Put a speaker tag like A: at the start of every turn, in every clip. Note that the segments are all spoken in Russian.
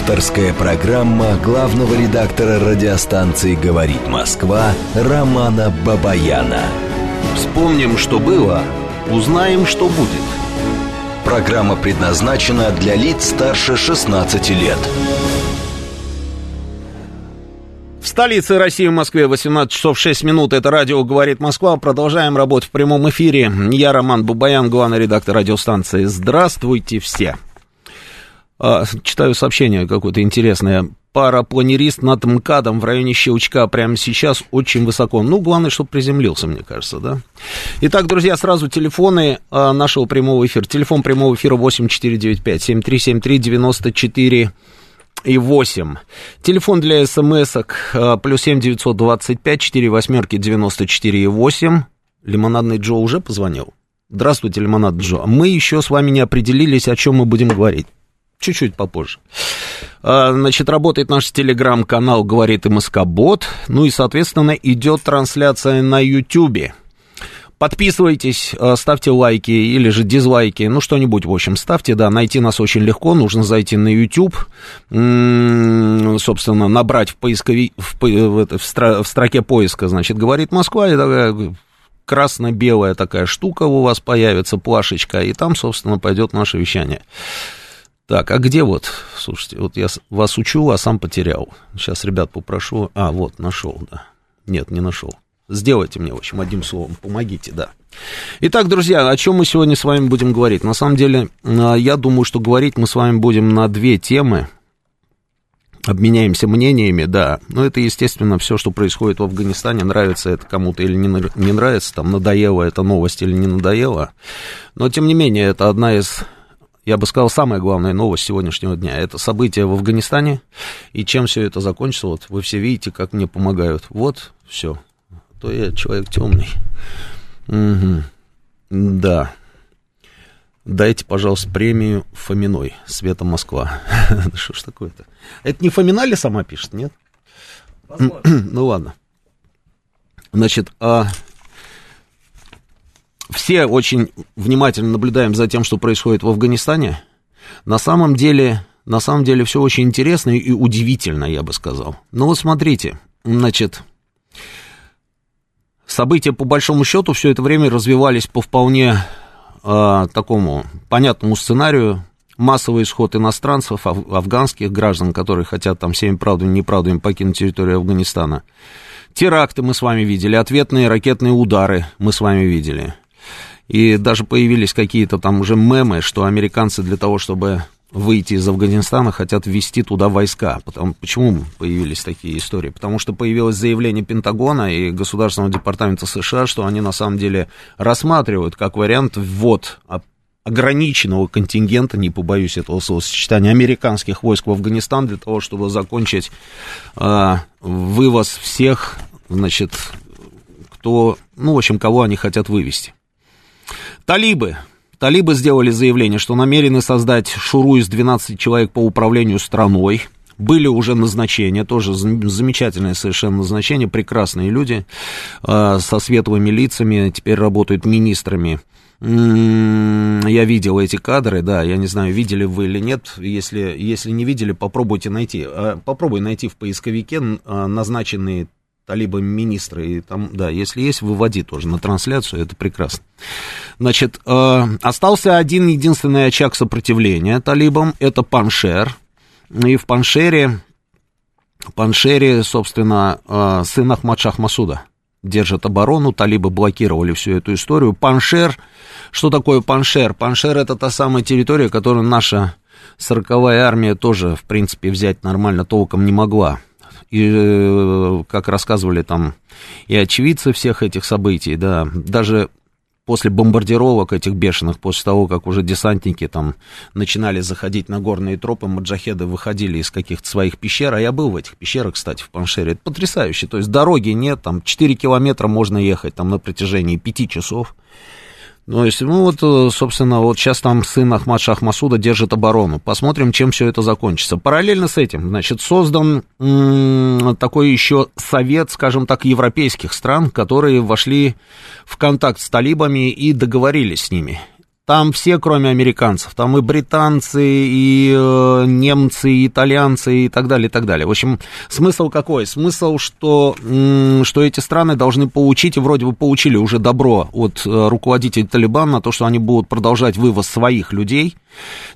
A: Авторская программа главного редактора радиостанции «Говорит Москва» Романа Бабаяна. Вспомним, что было, узнаем, что будет. Программа предназначена для лиц старше 16 лет.
B: В столице России, в Москве, 18 часов 6 минут. Это радио «Говорит Москва». Продолжаем работу в прямом эфире. Я Роман Бабаян, главный редактор радиостанции. Здравствуйте все. А, читаю сообщение какое-то интересное. Парапланерист над МКАДом в районе Щелчка прямо сейчас очень высоко. Ну, главное, чтобы приземлился, мне кажется, да? Итак, друзья, сразу телефоны а, нашего прямого эфира. Телефон прямого эфира 8495-7373-94 и 8. Телефон для смс-ок э, плюс 7 925 4 восьмерки 94 и 8. Лимонадный Джо уже позвонил? Здравствуйте, Лимонадный Джо. Мы еще с вами не определились, о чем мы будем говорить. Чуть-чуть попозже. А, значит, работает наш телеграм-канал «Говорит МСК Бот». Ну и, соответственно, идет трансляция на Ютьюбе. Подписывайтесь, э, ставьте лайки или же дизлайки, ну что-нибудь, в общем, ставьте, да, найти нас очень легко, нужно зайти на YouTube, собственно, набрать в поискови, в, в, в, в строке поиска, значит, говорит Москва, и такая красно-белая такая штука у вас появится, плашечка, и там, собственно, пойдет наше вещание. Так, а где вот, слушайте, вот я вас учу, а сам потерял. Сейчас, ребят, попрошу. А, вот, нашел, да. Нет, не нашел. Сделайте мне, в общем, одним словом, помогите, да. Итак, друзья, о чем мы сегодня с вами будем говорить? На самом деле, а, я думаю, что говорить мы с вами будем на две темы. Обменяемся мнениями, да. Но это, естественно, все, что происходит в Афганистане, нравится это кому-то или не, нравится, там, надоело эта новость или не надоело. Но, тем не менее, это одна из я бы сказал, самая главная новость сегодняшнего дня. Это события в Афганистане. И чем все это закончится, вот вы все видите, как мне помогают. Вот, все то я человек темный. Угу. Да. Дайте, пожалуйста, премию Фоминой, Света Москва. Что ж такое-то? Это не Фомина ли сама пишет, нет? ну ладно. Значит, а все очень внимательно наблюдаем за тем, что происходит в Афганистане. На самом деле, на самом деле все очень интересно и удивительно, я бы сказал. Ну вот смотрите, значит, События, по большому счету, все это время развивались по вполне э, такому понятному сценарию. Массовый исход иностранцев, аф- афганских граждан, которые хотят там всеми правдами и неправдами покинуть территорию Афганистана. Теракты мы с вами видели, ответные ракетные удары мы с вами видели. И даже появились какие-то там уже мемы, что американцы для того, чтобы выйти из Афганистана, хотят ввести туда войска. Потому, почему появились такие истории? Потому что появилось заявление Пентагона и Государственного департамента США, что они на самом деле рассматривают как вариант ввод ограниченного контингента, не побоюсь этого словосочетания, американских войск в Афганистан для того, чтобы закончить э, вывоз всех, значит, кто, ну, в общем, кого они хотят вывести. Талибы Талибы сделали заявление, что намерены создать шуру из 12 человек по управлению страной. Были уже назначения, тоже замечательное совершенно назначение, прекрасные люди э, со светлыми лицами, теперь работают министрами. М-м, я видел эти кадры, да, я не знаю, видели вы или нет. Если, если не видели, попробуйте найти. Э, попробуй найти в поисковике э, назначенные талибами министры, и там, да, если есть, выводи тоже на трансляцию, это прекрасно. Значит, э, остался один единственный очаг сопротивления талибам, это Паншер, и в Паншере, Паншере, собственно, э, сын Ахмад Масуда держит оборону, талибы блокировали всю эту историю. Паншер, что такое Паншер? Паншер это та самая территория, которую наша сороковая армия тоже, в принципе, взять нормально толком не могла и, э, как рассказывали там и очевидцы всех этих событий, да, даже после бомбардировок этих бешеных, после того, как уже десантники там начинали заходить на горные тропы, маджахеды выходили из каких-то своих пещер, а я был в этих пещерах, кстати, в Паншере, это потрясающе, то есть дороги нет, там 4 километра можно ехать там на протяжении 5 часов, ну, если, ну, вот, э, собственно, вот сейчас там сын Ахмад Шахмасуда держит оборону. Посмотрим, чем все это закончится. Параллельно с этим, значит, создан м- такой еще совет, скажем так, европейских стран, которые вошли в контакт с талибами и договорились с ними. Там все, кроме американцев. Там и британцы, и э, немцы, и итальянцы, и так далее, и так далее. В общем, смысл какой? Смысл, что, что эти страны должны получить, и вроде бы получили уже добро от э, руководителей Талибана на то, что они будут продолжать вывоз своих людей,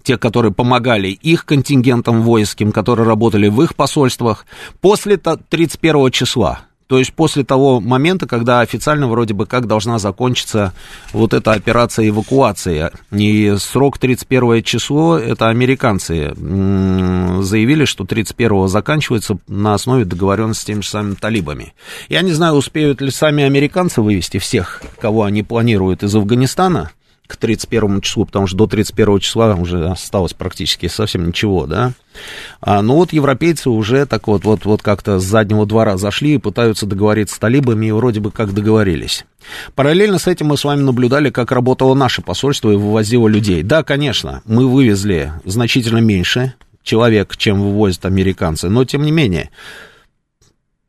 B: тех, которые помогали их контингентам воинским, которые работали в их посольствах, после 31 числа. То есть после того момента, когда официально вроде бы как должна закончиться вот эта операция эвакуации. И срок 31 число, это американцы заявили, что 31 заканчивается на основе договоренности с теми же самыми талибами. Я не знаю, успеют ли сами американцы вывести всех, кого они планируют из Афганистана, к 31 числу, потому что до 31 числа уже осталось практически совсем ничего, да. А, ну вот европейцы уже так вот, вот, вот как-то с заднего двора зашли и пытаются договориться с талибами, и вроде бы как договорились. Параллельно с этим мы с вами наблюдали, как работало наше посольство и вывозило людей. Да, конечно, мы вывезли значительно меньше человек, чем вывозят американцы, но тем не менее,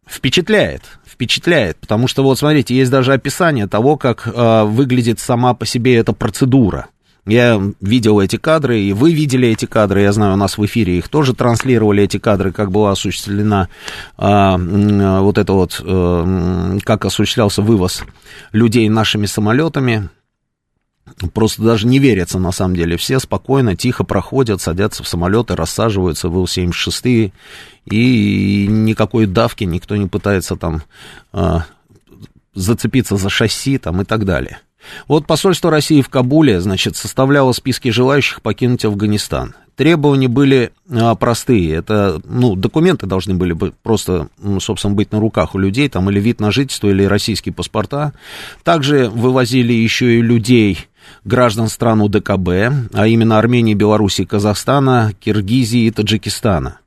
B: впечатляет, впечатляет, потому что вот смотрите, есть даже описание того, как э, выглядит сама по себе эта процедура. Я видел эти кадры, и вы видели эти кадры, я знаю, у нас в эфире их тоже транслировали, эти кадры, как была осуществлена а, вот это вот, а, как осуществлялся вывоз людей нашими самолетами. Просто даже не верится, на самом деле. Все спокойно, тихо проходят, садятся в самолеты, рассаживаются в Ил-76, и никакой давки никто не пытается там а, зацепиться за шасси там и так далее. Вот посольство России в Кабуле, значит, составляло списки желающих покинуть Афганистан. Требования были а, простые. Это, ну, документы должны были бы просто, собственно, быть на руках у людей, там, или вид на жительство, или российские паспорта. Также вывозили еще и людей, граждан стран УДКБ, а именно Армении, Белоруссии, Казахстана, Киргизии и Таджикистана.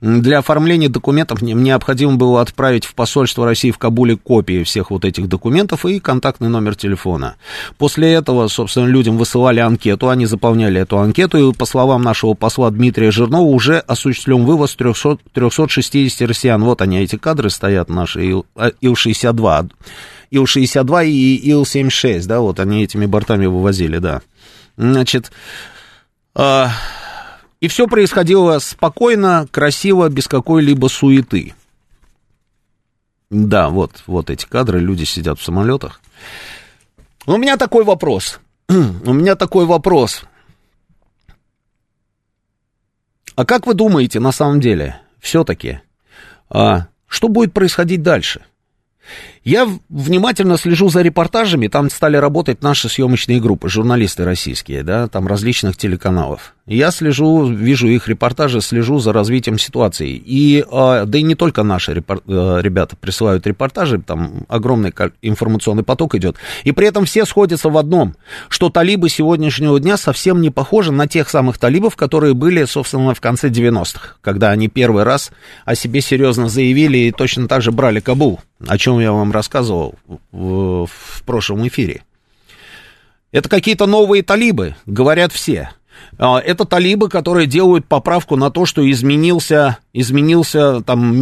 B: Для оформления документов необходимо было отправить в посольство России в Кабуле копии всех вот этих документов и контактный номер телефона. После этого, собственно, людям высылали анкету, они заполняли эту анкету, и, по словам нашего посла Дмитрия Жирнова, уже осуществлен вывоз 300, 360 россиян. Вот они, эти кадры стоят, наши Ил-62. Ил-62 и Ил-76, да, вот они этими бортами вывозили, да. Значит, а, и все происходило спокойно, красиво, без какой-либо суеты. Да, вот, вот эти кадры, люди сидят в самолетах. у меня такой вопрос. у меня такой вопрос. А как вы думаете, на самом деле, все-таки, а, что будет происходить дальше? Я внимательно слежу за репортажами, там стали работать наши съемочные группы, журналисты российские, да, там различных телеканалов. Я слежу, вижу их репортажи, слежу за развитием ситуации. И, а, да и не только наши репор- э, ребята присылают репортажи, там огромный информационный поток идет. И при этом все сходятся в одном, что талибы сегодняшнего дня совсем не похожи на тех самых талибов, которые были, собственно, в конце 90-х, когда они первый раз о себе серьезно заявили и точно так же брали Кабул, о чем я вам рассказывал в, в прошлом эфире. Это какие-то новые талибы, говорят все. А, это талибы, которые делают поправку на то, что изменился, изменился там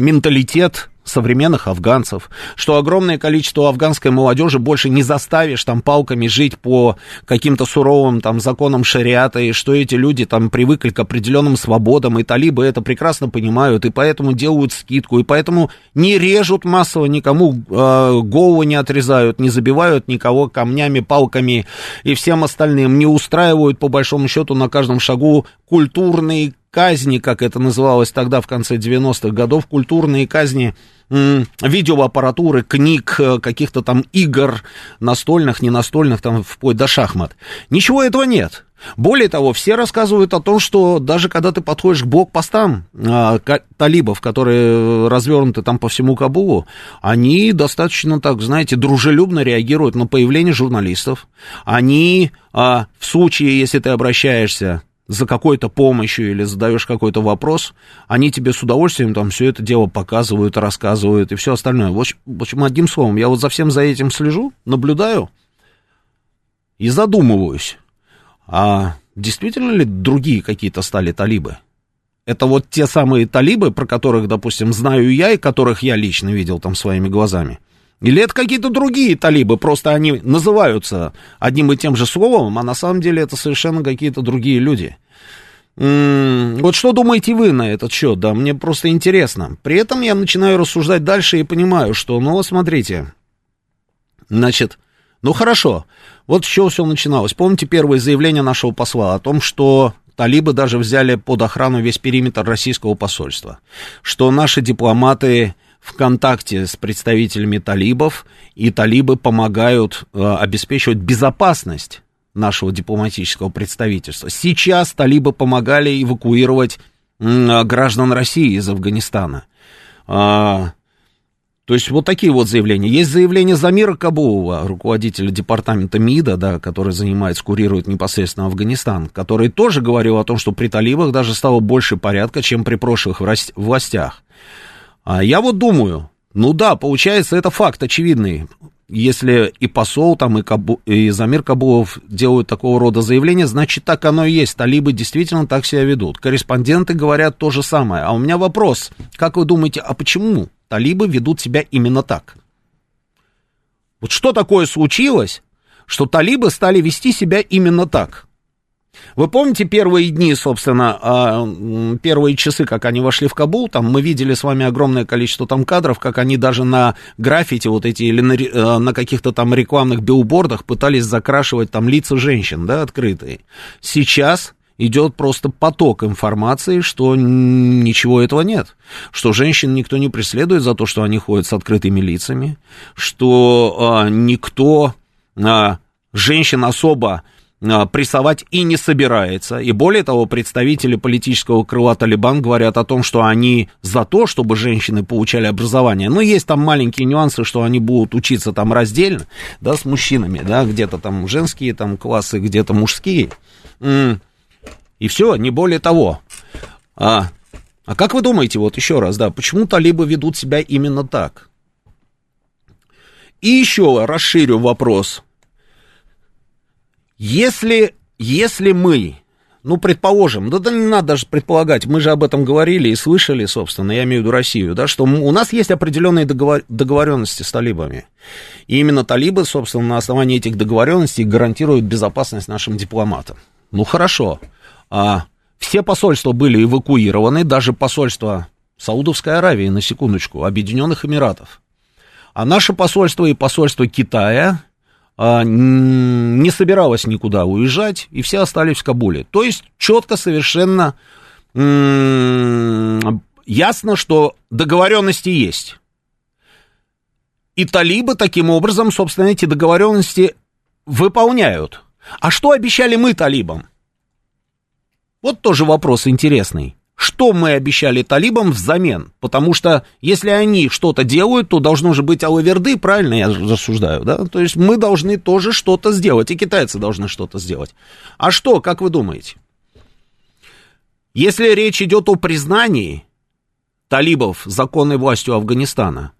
B: менталитет современных афганцев, что огромное количество афганской молодежи больше не заставишь там палками жить по каким-то суровым там законам шариата, и что эти люди там привыкли к определенным свободам, и талибы это прекрасно понимают, и поэтому делают скидку, и поэтому не режут массово никому, э, голову не отрезают, не забивают никого камнями, палками и всем остальным, не устраивают по большому счету на каждом шагу культурные казни, как это называлось тогда в конце 90-х годов, культурные казни видеоаппаратуры, книг, э, каких-то там игр настольных, не настольных, там вплоть до шахмат. Ничего этого нет. Более того, все рассказывают о том, что даже когда ты подходишь к блокпостам э, талибов, которые развернуты там по всему Кабулу, они достаточно, так, знаете, дружелюбно реагируют на появление журналистов. Они э, в случае, если ты обращаешься за какой-то помощью или задаешь какой-то вопрос, они тебе с удовольствием там все это дело показывают, рассказывают и все остальное. В общем, одним словом, я вот за всем за этим слежу, наблюдаю и задумываюсь, а действительно ли другие какие-то стали талибы? Это вот те самые талибы, про которых, допустим, знаю я и которых я лично видел там своими глазами. Или это какие-то другие талибы, просто они называются одним и тем же словом, а на самом деле это совершенно какие-то другие люди. Вот что думаете вы на этот счет, да, мне просто интересно. При этом я начинаю рассуждать дальше и понимаю, что, ну, смотрите, значит, ну, хорошо, вот с чего все начиналось. Помните первое заявление нашего посла о том, что талибы даже взяли под охрану весь периметр российского посольства, что наши дипломаты в контакте с представителями талибов, и талибы помогают э, обеспечивать безопасность нашего дипломатического представительства. Сейчас талибы помогали эвакуировать э, граждан России из Афганистана. А, то есть вот такие вот заявления. Есть заявление Замира Кабулова, руководителя департамента МИДа, да, который занимается, курирует непосредственно Афганистан, который тоже говорил о том, что при талибах даже стало больше порядка, чем при прошлых властях. А я вот думаю, ну да, получается, это факт очевидный. Если и посол там, и, Кабу, и Замир Кабулов делают такого рода заявления, значит, так оно и есть. Талибы действительно так себя ведут. Корреспонденты говорят то же самое. А у меня вопрос. Как вы думаете, а почему талибы ведут себя именно так? Вот что такое случилось, что талибы стали вести себя именно так? Вы помните первые дни, собственно, а, первые часы, как они вошли в Кабул, там мы видели с вами огромное количество там кадров, как они даже на граффити вот эти или на, э, на каких-то там рекламных билбордах пытались закрашивать там лица женщин, да, открытые. Сейчас идет просто поток информации, что ничего этого нет, что женщин никто не преследует за то, что они ходят с открытыми лицами, что а, никто а, женщин особо прессовать и не собирается. И более того, представители политического крыла Талибан говорят о том, что они за то, чтобы женщины получали образование. Но есть там маленькие нюансы, что они будут учиться там раздельно, да, с мужчинами, да, где-то там женские там классы, где-то мужские. И все, не более того. А, а как вы думаете, вот еще раз, да, почему талибы ведут себя именно так? И еще расширю вопрос. Если, если мы, ну, предположим, да, да не надо даже предполагать, мы же об этом говорили и слышали, собственно, я имею в виду Россию, да, что у нас есть определенные договор, договоренности с талибами. И именно талибы, собственно, на основании этих договоренностей гарантируют безопасность нашим дипломатам. Ну, хорошо. А, все посольства были эвакуированы, даже посольство Саудовской Аравии, на секундочку, Объединенных Эмиратов. А наше посольство и посольство Китая не собиралась никуда уезжать, и все остались в Кабуле. То есть четко совершенно ясно, что договоренности есть. И талибы таким образом, собственно, эти договоренности выполняют. А что обещали мы талибам? Вот тоже вопрос интересный что мы обещали талибам взамен. Потому что если они что-то делают, то должно же быть алаверды, правильно я рассуждаю, да? То есть мы должны тоже что-то сделать, и китайцы должны что-то сделать. А что, как вы думаете? Если речь идет о признании талибов законной властью Афганистана,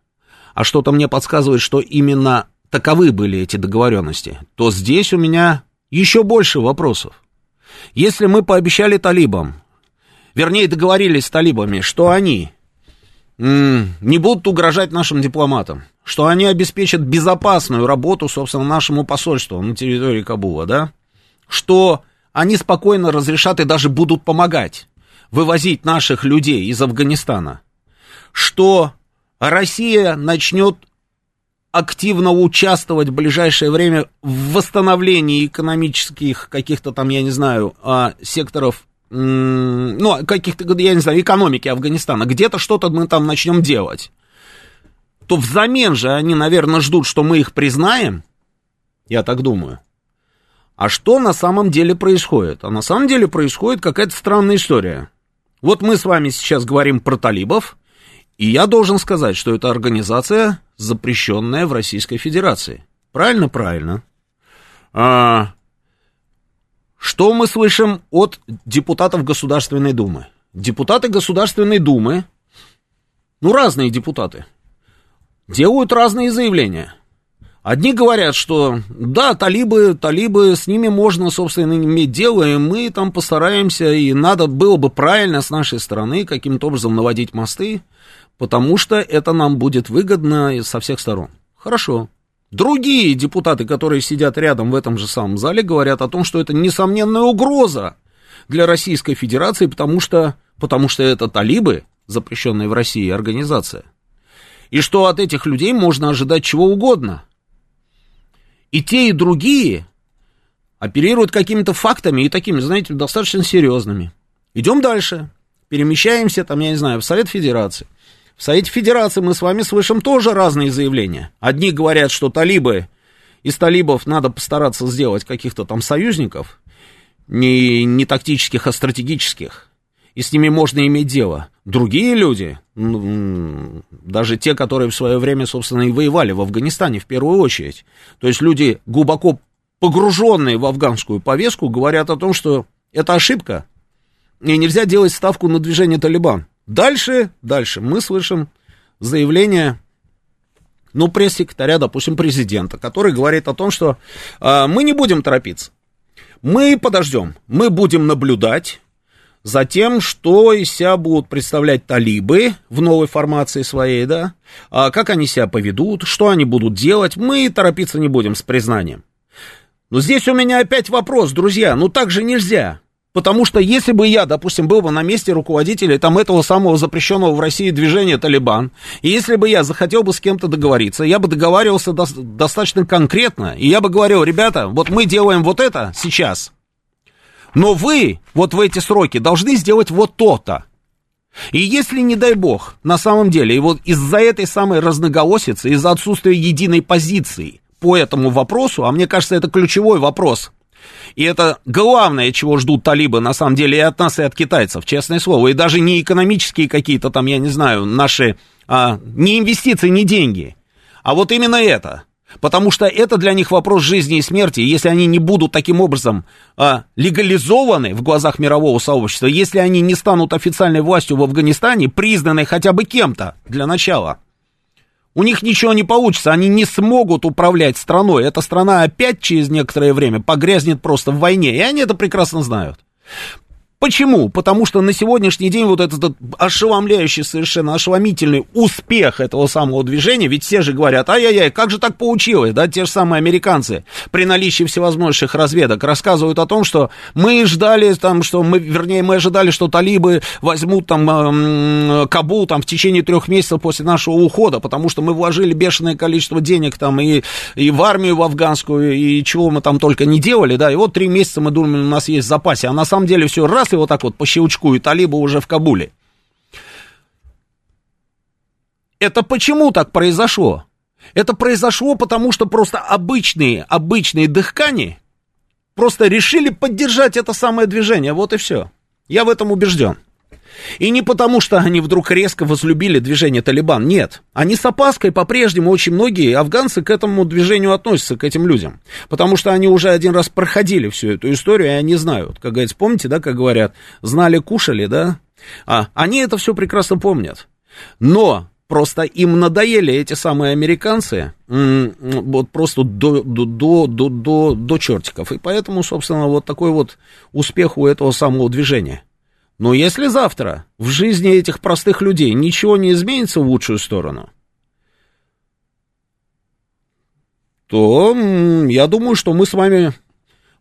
B: а что-то мне подсказывает, что именно таковы были эти договоренности, то здесь у меня еще больше вопросов. Если мы пообещали талибам вернее, договорились с талибами, что они не будут угрожать нашим дипломатам, что они обеспечат безопасную работу, собственно, нашему посольству на территории Кабула, да, что они спокойно разрешат и даже будут помогать вывозить наших людей из Афганистана, что Россия начнет активно участвовать в ближайшее время в восстановлении экономических каких-то там, я не знаю, а, секторов ну, каких-то, я не знаю, экономики Афганистана, где-то что-то мы там начнем делать, то взамен же они, наверное, ждут, что мы их признаем, я так думаю. А что на самом деле происходит? А на самом деле происходит какая-то странная история. Вот мы с вами сейчас говорим про талибов, и я должен сказать, что это организация, запрещенная в Российской Федерации. Правильно? Правильно. А, что мы слышим от депутатов Государственной Думы? Депутаты Государственной Думы, ну, разные депутаты, делают разные заявления. Одни говорят, что да, талибы, талибы, с ними можно, собственно, иметь дело, и мы там постараемся, и надо было бы правильно с нашей стороны каким-то образом наводить мосты, потому что это нам будет выгодно со всех сторон. Хорошо. Другие депутаты, которые сидят рядом в этом же самом зале, говорят о том, что это несомненная угроза для Российской Федерации, потому что, потому что это талибы, запрещенная в России организация. И что от этих людей можно ожидать чего угодно. И те, и другие оперируют какими-то фактами и такими, знаете, достаточно серьезными. Идем дальше. Перемещаемся, там, я не знаю, в Совет Федерации. В Совете Федерации мы с вами слышим тоже разные заявления. Одни говорят, что талибы, из талибов надо постараться сделать каких-то там союзников, не, не тактических, а стратегических, и с ними можно иметь дело. Другие люди, ну, даже те, которые в свое время, собственно, и воевали в Афганистане в первую очередь, то есть люди, глубоко погруженные в афганскую повестку, говорят о том, что это ошибка, и нельзя делать ставку на движение Талибан. Дальше, дальше мы слышим заявление, ну, пресс-секретаря, допустим, президента, который говорит о том, что э, мы не будем торопиться. Мы подождем, мы будем наблюдать за тем, что из себя будут представлять талибы в новой формации своей, да, а как они себя поведут, что они будут делать, мы торопиться не будем с признанием. Но здесь у меня опять вопрос, друзья, ну так же нельзя. Потому что если бы я, допустим, был бы на месте руководителя там этого самого запрещенного в России движения Талибан, и если бы я захотел бы с кем-то договориться, я бы договаривался до- достаточно конкретно, и я бы говорил, ребята, вот мы делаем вот это сейчас, но вы вот в эти сроки должны сделать вот то-то. И если, не дай бог, на самом деле, и вот из-за этой самой разноголосицы, из-за отсутствия единой позиции по этому вопросу, а мне кажется, это ключевой вопрос – и это главное, чего ждут талибы, на самом деле, и от нас, и от китайцев, честное слово. И даже не экономические какие-то там, я не знаю, наши, а, не инвестиции, не деньги. А вот именно это. Потому что это для них вопрос жизни и смерти. Если они не будут таким образом а, легализованы в глазах мирового сообщества, если они не станут официальной властью в Афганистане, признанной хотя бы кем-то для начала – у них ничего не получится, они не смогут управлять страной. Эта страна опять через некоторое время погрязнет просто в войне, и они это прекрасно знают. Почему? Потому что на сегодняшний день вот этот ошеломляющий, совершенно ошеломительный успех этого самого движения, ведь все же говорят, ай-яй-яй, как же так получилось, да, те же самые американцы при наличии всевозможных разведок рассказывают о том, что мы ждали там, что мы, вернее, мы ожидали, что талибы возьмут там э, Кабул там в течение трех месяцев после нашего ухода, потому что мы вложили бешеное количество денег там и, и в армию в афганскую, и чего мы там только не делали, да, и вот три месяца мы думаем, у нас есть в запасе, а на самом деле все раз и вот так вот по щелчку, и талибы уже в Кабуле. Это почему так произошло? Это произошло потому, что просто обычные, обычные дыхкани просто решили поддержать это самое движение, вот и все. Я в этом убежден. И не потому, что они вдруг резко возлюбили движение Талибан, нет. Они с опаской по-прежнему, очень многие афганцы к этому движению относятся, к этим людям. Потому что они уже один раз проходили всю эту историю, и они знают. Как говорится, помните, да, как говорят, знали, кушали, да? А, они это все прекрасно помнят. Но Просто им надоели эти самые американцы, вот просто до, до, до, до, до, чертиков. И поэтому, собственно, вот такой вот успех у этого самого движения. Но если завтра в жизни этих простых людей ничего не изменится в лучшую сторону, то я думаю, что мы с вами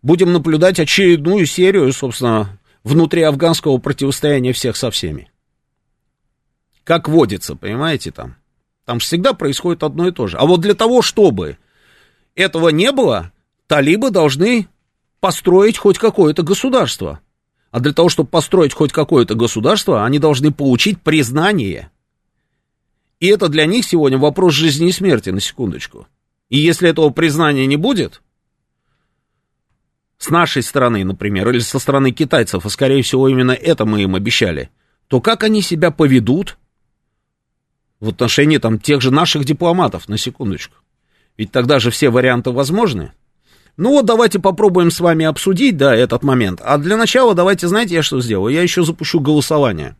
B: будем наблюдать очередную серию, собственно, внутри афганского противостояния всех со всеми. Как водится, понимаете, там. Там всегда происходит одно и то же. А вот для того, чтобы этого не было, талибы должны построить хоть какое-то государство. А для того, чтобы построить хоть какое-то государство, они должны получить признание. И это для них сегодня вопрос жизни и смерти, на секундочку. И если этого признания не будет, с нашей стороны, например, или со стороны китайцев, а скорее всего именно это мы им обещали, то как они себя поведут в отношении там тех же наших дипломатов, на секундочку? Ведь тогда же все варианты возможны. Ну вот давайте попробуем с вами обсудить, да, этот момент. А для начала давайте, знаете, я что сделаю? Я еще запущу голосование.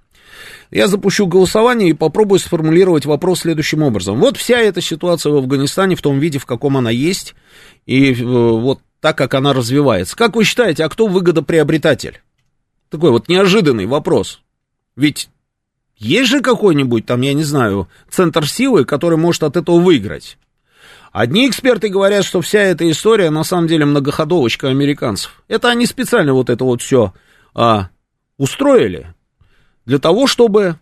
B: Я запущу голосование и попробую сформулировать вопрос следующим образом. Вот вся эта ситуация в Афганистане в том виде, в каком она есть, и э, вот так, как она развивается. Как вы считаете, а кто выгодоприобретатель? Такой вот неожиданный вопрос. Ведь есть же какой-нибудь там, я не знаю, центр силы, который может от этого выиграть. Одни эксперты говорят, что вся эта история на самом деле многоходовочка американцев. Это они специально вот это вот все а, устроили для того, чтобы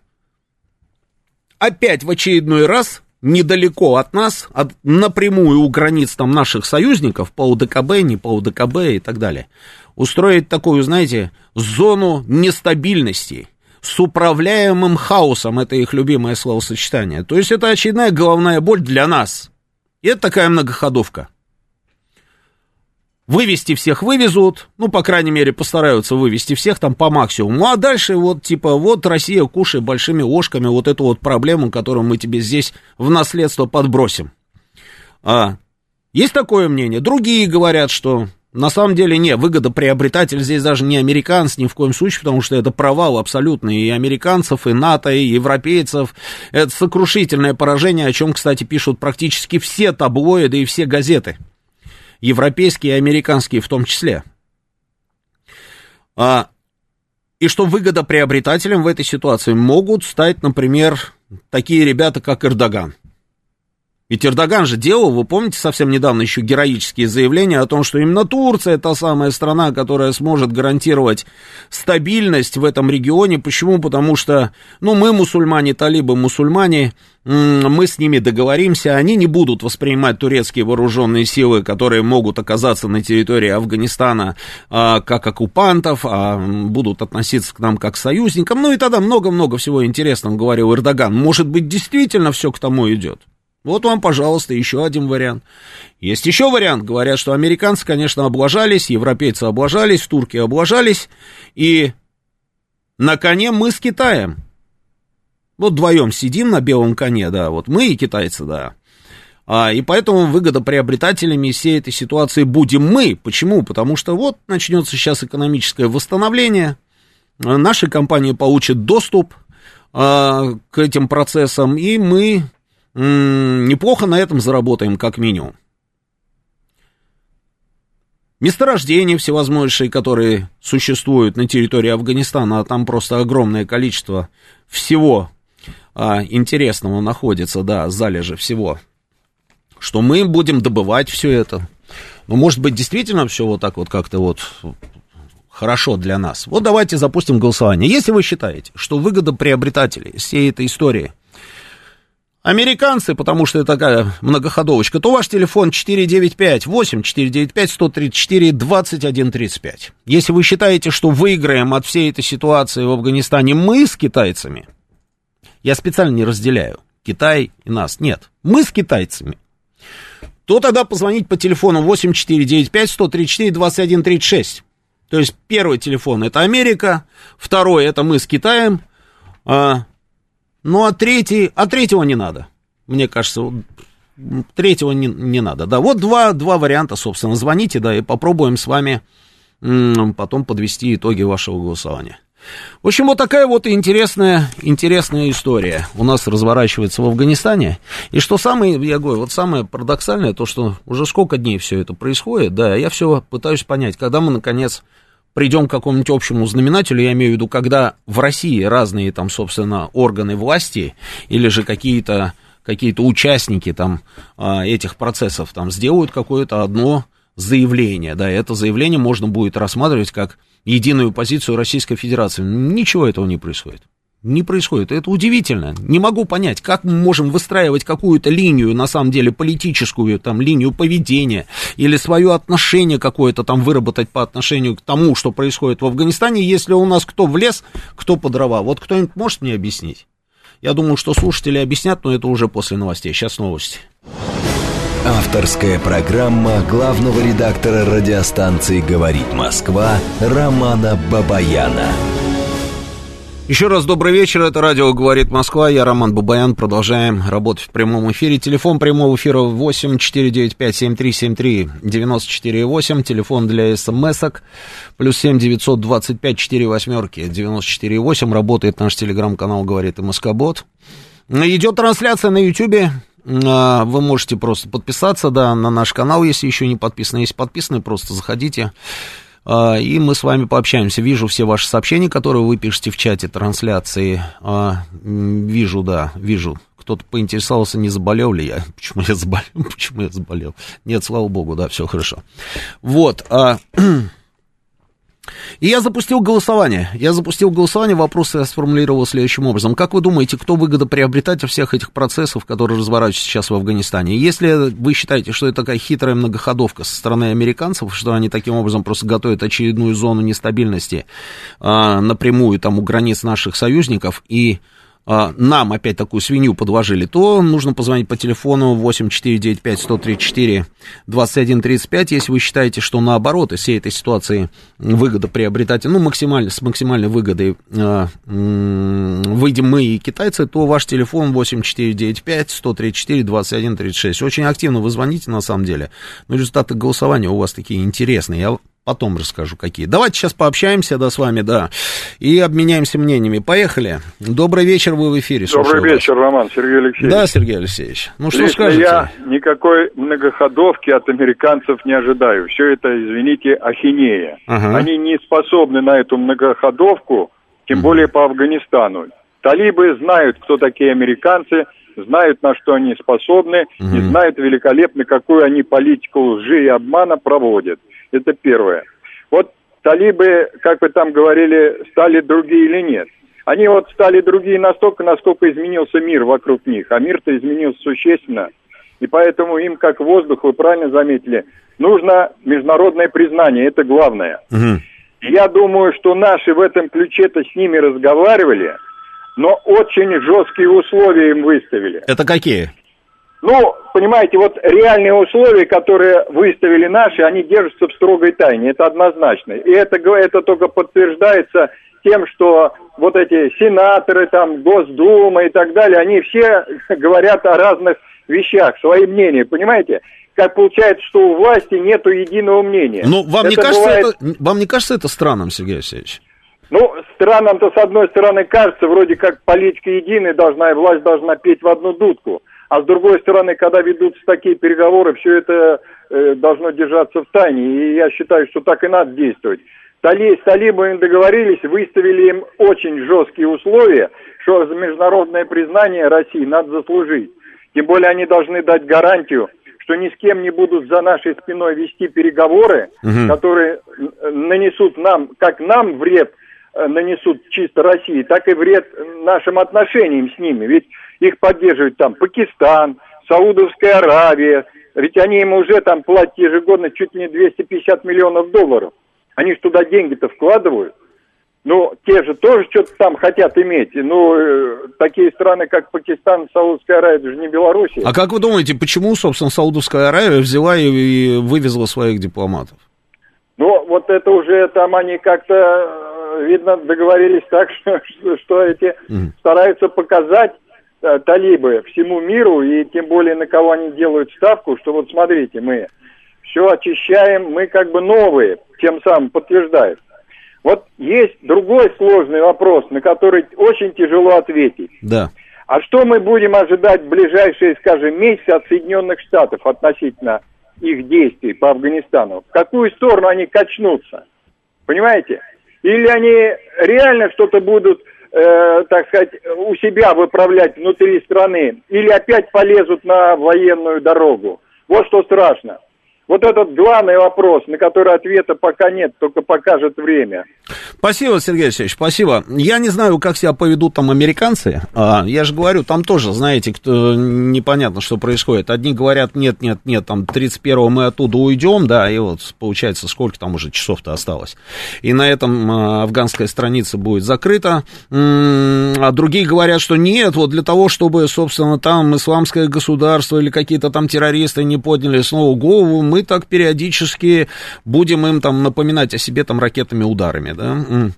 B: опять в очередной раз недалеко от нас, от, напрямую у границ там наших союзников, по УДКБ, не по УДКБ и так далее, устроить такую, знаете, зону нестабильности с управляемым хаосом, это их любимое словосочетание. То есть это очередная головная боль для нас. Это такая многоходовка. Вывести всех вывезут, ну, по крайней мере, постараются вывести всех там по максимуму. А дальше вот, типа, вот Россия, кушай большими ложками вот эту вот проблему, которую мы тебе здесь в наследство подбросим. А, есть такое мнение. Другие говорят, что на самом деле не, выгодоприобретатель здесь даже не американец ни в коем случае, потому что это провал абсолютный и американцев, и НАТО, и европейцев. Это сокрушительное поражение, о чем, кстати, пишут практически все таблоиды и все газеты европейские и американские в том числе. А, и что выгодоприобретателем в этой ситуации могут стать, например, такие ребята, как Эрдоган – ведь Эрдоган же делал, вы помните, совсем недавно еще героические заявления о том, что именно Турция та самая страна, которая сможет гарантировать стабильность в этом регионе. Почему? Потому что, ну, мы мусульмане, талибы мусульмане, мы с ними договоримся, они не будут воспринимать турецкие вооруженные силы, которые могут оказаться на территории Афганистана а, как оккупантов, а будут относиться к нам как к союзникам. Ну и тогда много-много всего интересного говорил Эрдоган. Может быть, действительно все к тому идет. Вот вам, пожалуйста, еще один вариант. Есть еще вариант. Говорят, что американцы, конечно, облажались, европейцы облажались, турки облажались, и на коне мы с Китаем. Вот вдвоем сидим на белом коне, да, вот мы и китайцы, да. А, и поэтому выгодоприобретателями всей этой ситуации будем мы. Почему? Потому что вот начнется сейчас экономическое восстановление, наши компании получат доступ а, к этим процессам, и мы неплохо на этом заработаем, как минимум. Месторождения всевозможные, которые существуют на территории Афганистана, а там просто огромное количество всего а, интересного находится, да, залежи всего, что мы будем добывать все это. Ну, может быть действительно все вот так вот как-то вот хорошо для нас. Вот давайте запустим голосование. Если вы считаете, что выгода приобретателей всей этой истории – Американцы, потому что это такая многоходовочка, то ваш телефон 495-8-495-134-21-35. Если вы считаете, что выиграем от всей этой ситуации в Афганистане мы с китайцами, я специально не разделяю Китай и нас, нет, мы с китайцами, то тогда позвонить по телефону 8495-134-21-36. То есть первый телефон это Америка, второй это мы с Китаем, а ну, а третий, а третьего не надо. Мне кажется, третьего не, не надо. Да, вот два, два варианта, собственно. Звоните, да, и попробуем с вами потом подвести итоги вашего голосования. В общем, вот такая вот интересная, интересная история у нас разворачивается в Афганистане. И что самое, я говорю, вот самое парадоксальное, то, что уже сколько дней все это происходит, да, я все пытаюсь понять, когда мы, наконец, придем к какому-нибудь общему знаменателю, я имею в виду, когда в России разные там, собственно, органы власти или же какие-то какие-то участники там а, этих процессов там сделают какое-то одно заявление, да, это заявление можно будет рассматривать как единую позицию Российской Федерации. Ничего этого не происходит не происходит. Это удивительно. Не могу понять, как мы можем выстраивать какую-то линию, на самом деле, политическую, там, линию поведения, или свое отношение какое-то там выработать по отношению к тому, что происходит в Афганистане, если у нас кто в лес, кто по дрова. Вот кто-нибудь может мне объяснить? Я думаю, что слушатели объяснят, но это уже после новостей. Сейчас новости.
A: Авторская программа главного редактора радиостанции «Говорит Москва» Романа Бабаяна.
B: Еще раз добрый вечер, это радио «Говорит Москва», я Роман Бабаян, продолжаем работать в прямом эфире. Телефон прямого эфира 8 495 7373 94 8, телефон для смс-ок, плюс 7 925 4 восьмерки 94 8, работает наш телеграм-канал «Говорит и Москобот». Идет трансляция на ютюбе, а, вы можете просто подписаться, да, на наш канал, если еще не подписаны. Если подписаны, просто заходите. А, и мы с вами пообщаемся. Вижу все ваши сообщения, которые вы пишете в чате трансляции. А, вижу, да, вижу, кто-то поинтересовался, не заболел ли я. Почему я заболел? Почему я заболел? Нет, слава богу, да, все хорошо. Вот. И я запустил голосование. Я запустил голосование, вопросы я сформулировал следующим образом. Как вы думаете, кто выгодоприобретатель всех этих процессов, которые разворачиваются сейчас в Афганистане? Если вы считаете, что это такая хитрая многоходовка со стороны американцев, что они таким образом просто готовят очередную зону нестабильности а, напрямую там у границ наших союзников и нам опять такую свинью подложили, то нужно позвонить по телефону 8495-134-2135, если вы считаете, что наоборот из всей этой ситуации выгода приобретать, ну, максимально, с максимальной выгодой э, выйдем мы и китайцы, то ваш телефон 8495-134-2136. Очень активно вы звоните, на самом деле, но результаты голосования у вас такие интересные. Я потом расскажу, какие. Давайте сейчас пообщаемся, да, с вами, да, и обменяемся мнениями. Поехали. Добрый вечер, вы в эфире.
C: Добрый вечер, вас. Роман, Сергей Алексеевич.
B: Да, Сергей Алексеевич.
C: Ну, что Лично скажете? я никакой многоходовки от американцев не ожидаю. Все это, извините, ахинея. Ага. Они не способны на эту многоходовку, тем угу. более по Афганистану. Талибы знают, кто такие американцы, знают, на что они способны, угу. и знают великолепно, какую они политику лжи и обмана проводят. Это первое. Вот талибы, как вы там говорили, стали другие или нет? Они вот стали другие настолько, насколько изменился мир вокруг них. А мир-то изменился существенно. И поэтому им, как воздух, вы правильно заметили, нужно международное признание. Это главное. Угу. Я думаю, что наши в этом ключе-то с ними разговаривали, но очень жесткие условия им выставили.
B: Это какие?
C: Ну, понимаете, вот реальные условия, которые выставили наши, они держатся в строгой тайне, это однозначно. И это, это только подтверждается тем, что вот эти сенаторы, там, Госдума и так далее, они все говорят о разных вещах, свои мнения, понимаете? Как получается, что у власти нету единого мнения.
B: Ну, вам, это не кажется, бывает... это, вам не кажется это странным, Сергей Алексеевич?
C: Ну, странам-то, с одной стороны, кажется, вроде как политика единая должна, и власть должна петь в одну дудку. А с другой стороны, когда ведутся такие переговоры, все это э, должно держаться в тайне. И я считаю, что так и надо действовать. Тали, с талибами договорились, выставили им очень жесткие условия, что за международное признание России надо заслужить. Тем более они должны дать гарантию, что ни с кем не будут за нашей спиной вести переговоры, угу. которые нанесут нам, как нам вред нанесут чисто России, так и вред нашим отношениям с ними. Ведь их поддерживает там Пакистан, Саудовская Аравия, ведь они им уже там платят ежегодно чуть ли не 250 миллионов долларов. Они же туда деньги-то вкладывают. Ну, те же тоже что-то там хотят иметь. Ну, э, такие страны, как Пакистан, Саудовская Аравия, это же не Белоруссия.
B: А как вы думаете, почему, собственно, Саудовская Аравия взяла и вывезла своих дипломатов?
C: Ну, вот это уже там они как-то, э, видно, договорились так, что, что, что эти mm. стараются показать Э, талибы всему миру, и тем более на кого они делают ставку, что вот смотрите, мы все очищаем, мы как бы новые, тем самым подтверждает. Вот есть другой сложный вопрос, на который очень тяжело ответить.
B: Да.
C: А что мы будем ожидать в ближайшие, скажем, месяцы от Соединенных Штатов относительно их действий по Афганистану? В какую сторону они качнутся? Понимаете? Или они реально что-то будут э, так сказать, у себя выправлять внутри страны, или опять полезут на военную дорогу. Вот что страшно. Вот этот главный вопрос, на который ответа пока нет, только покажет время.
B: Спасибо, Сергей Алексеевич, спасибо. Я не знаю, как себя поведут там американцы. А, я же говорю, там тоже, знаете, кто, непонятно, что происходит. Одни говорят, нет, нет, нет, там 31-го мы оттуда уйдем, да, и вот получается, сколько там уже часов-то осталось. И на этом а, афганская страница будет закрыта. А другие говорят, что нет, вот для того, чтобы, собственно, там исламское государство или какие-то там террористы не подняли снова голову, мы так периодически будем им там напоминать о себе там ракетными ударами, да.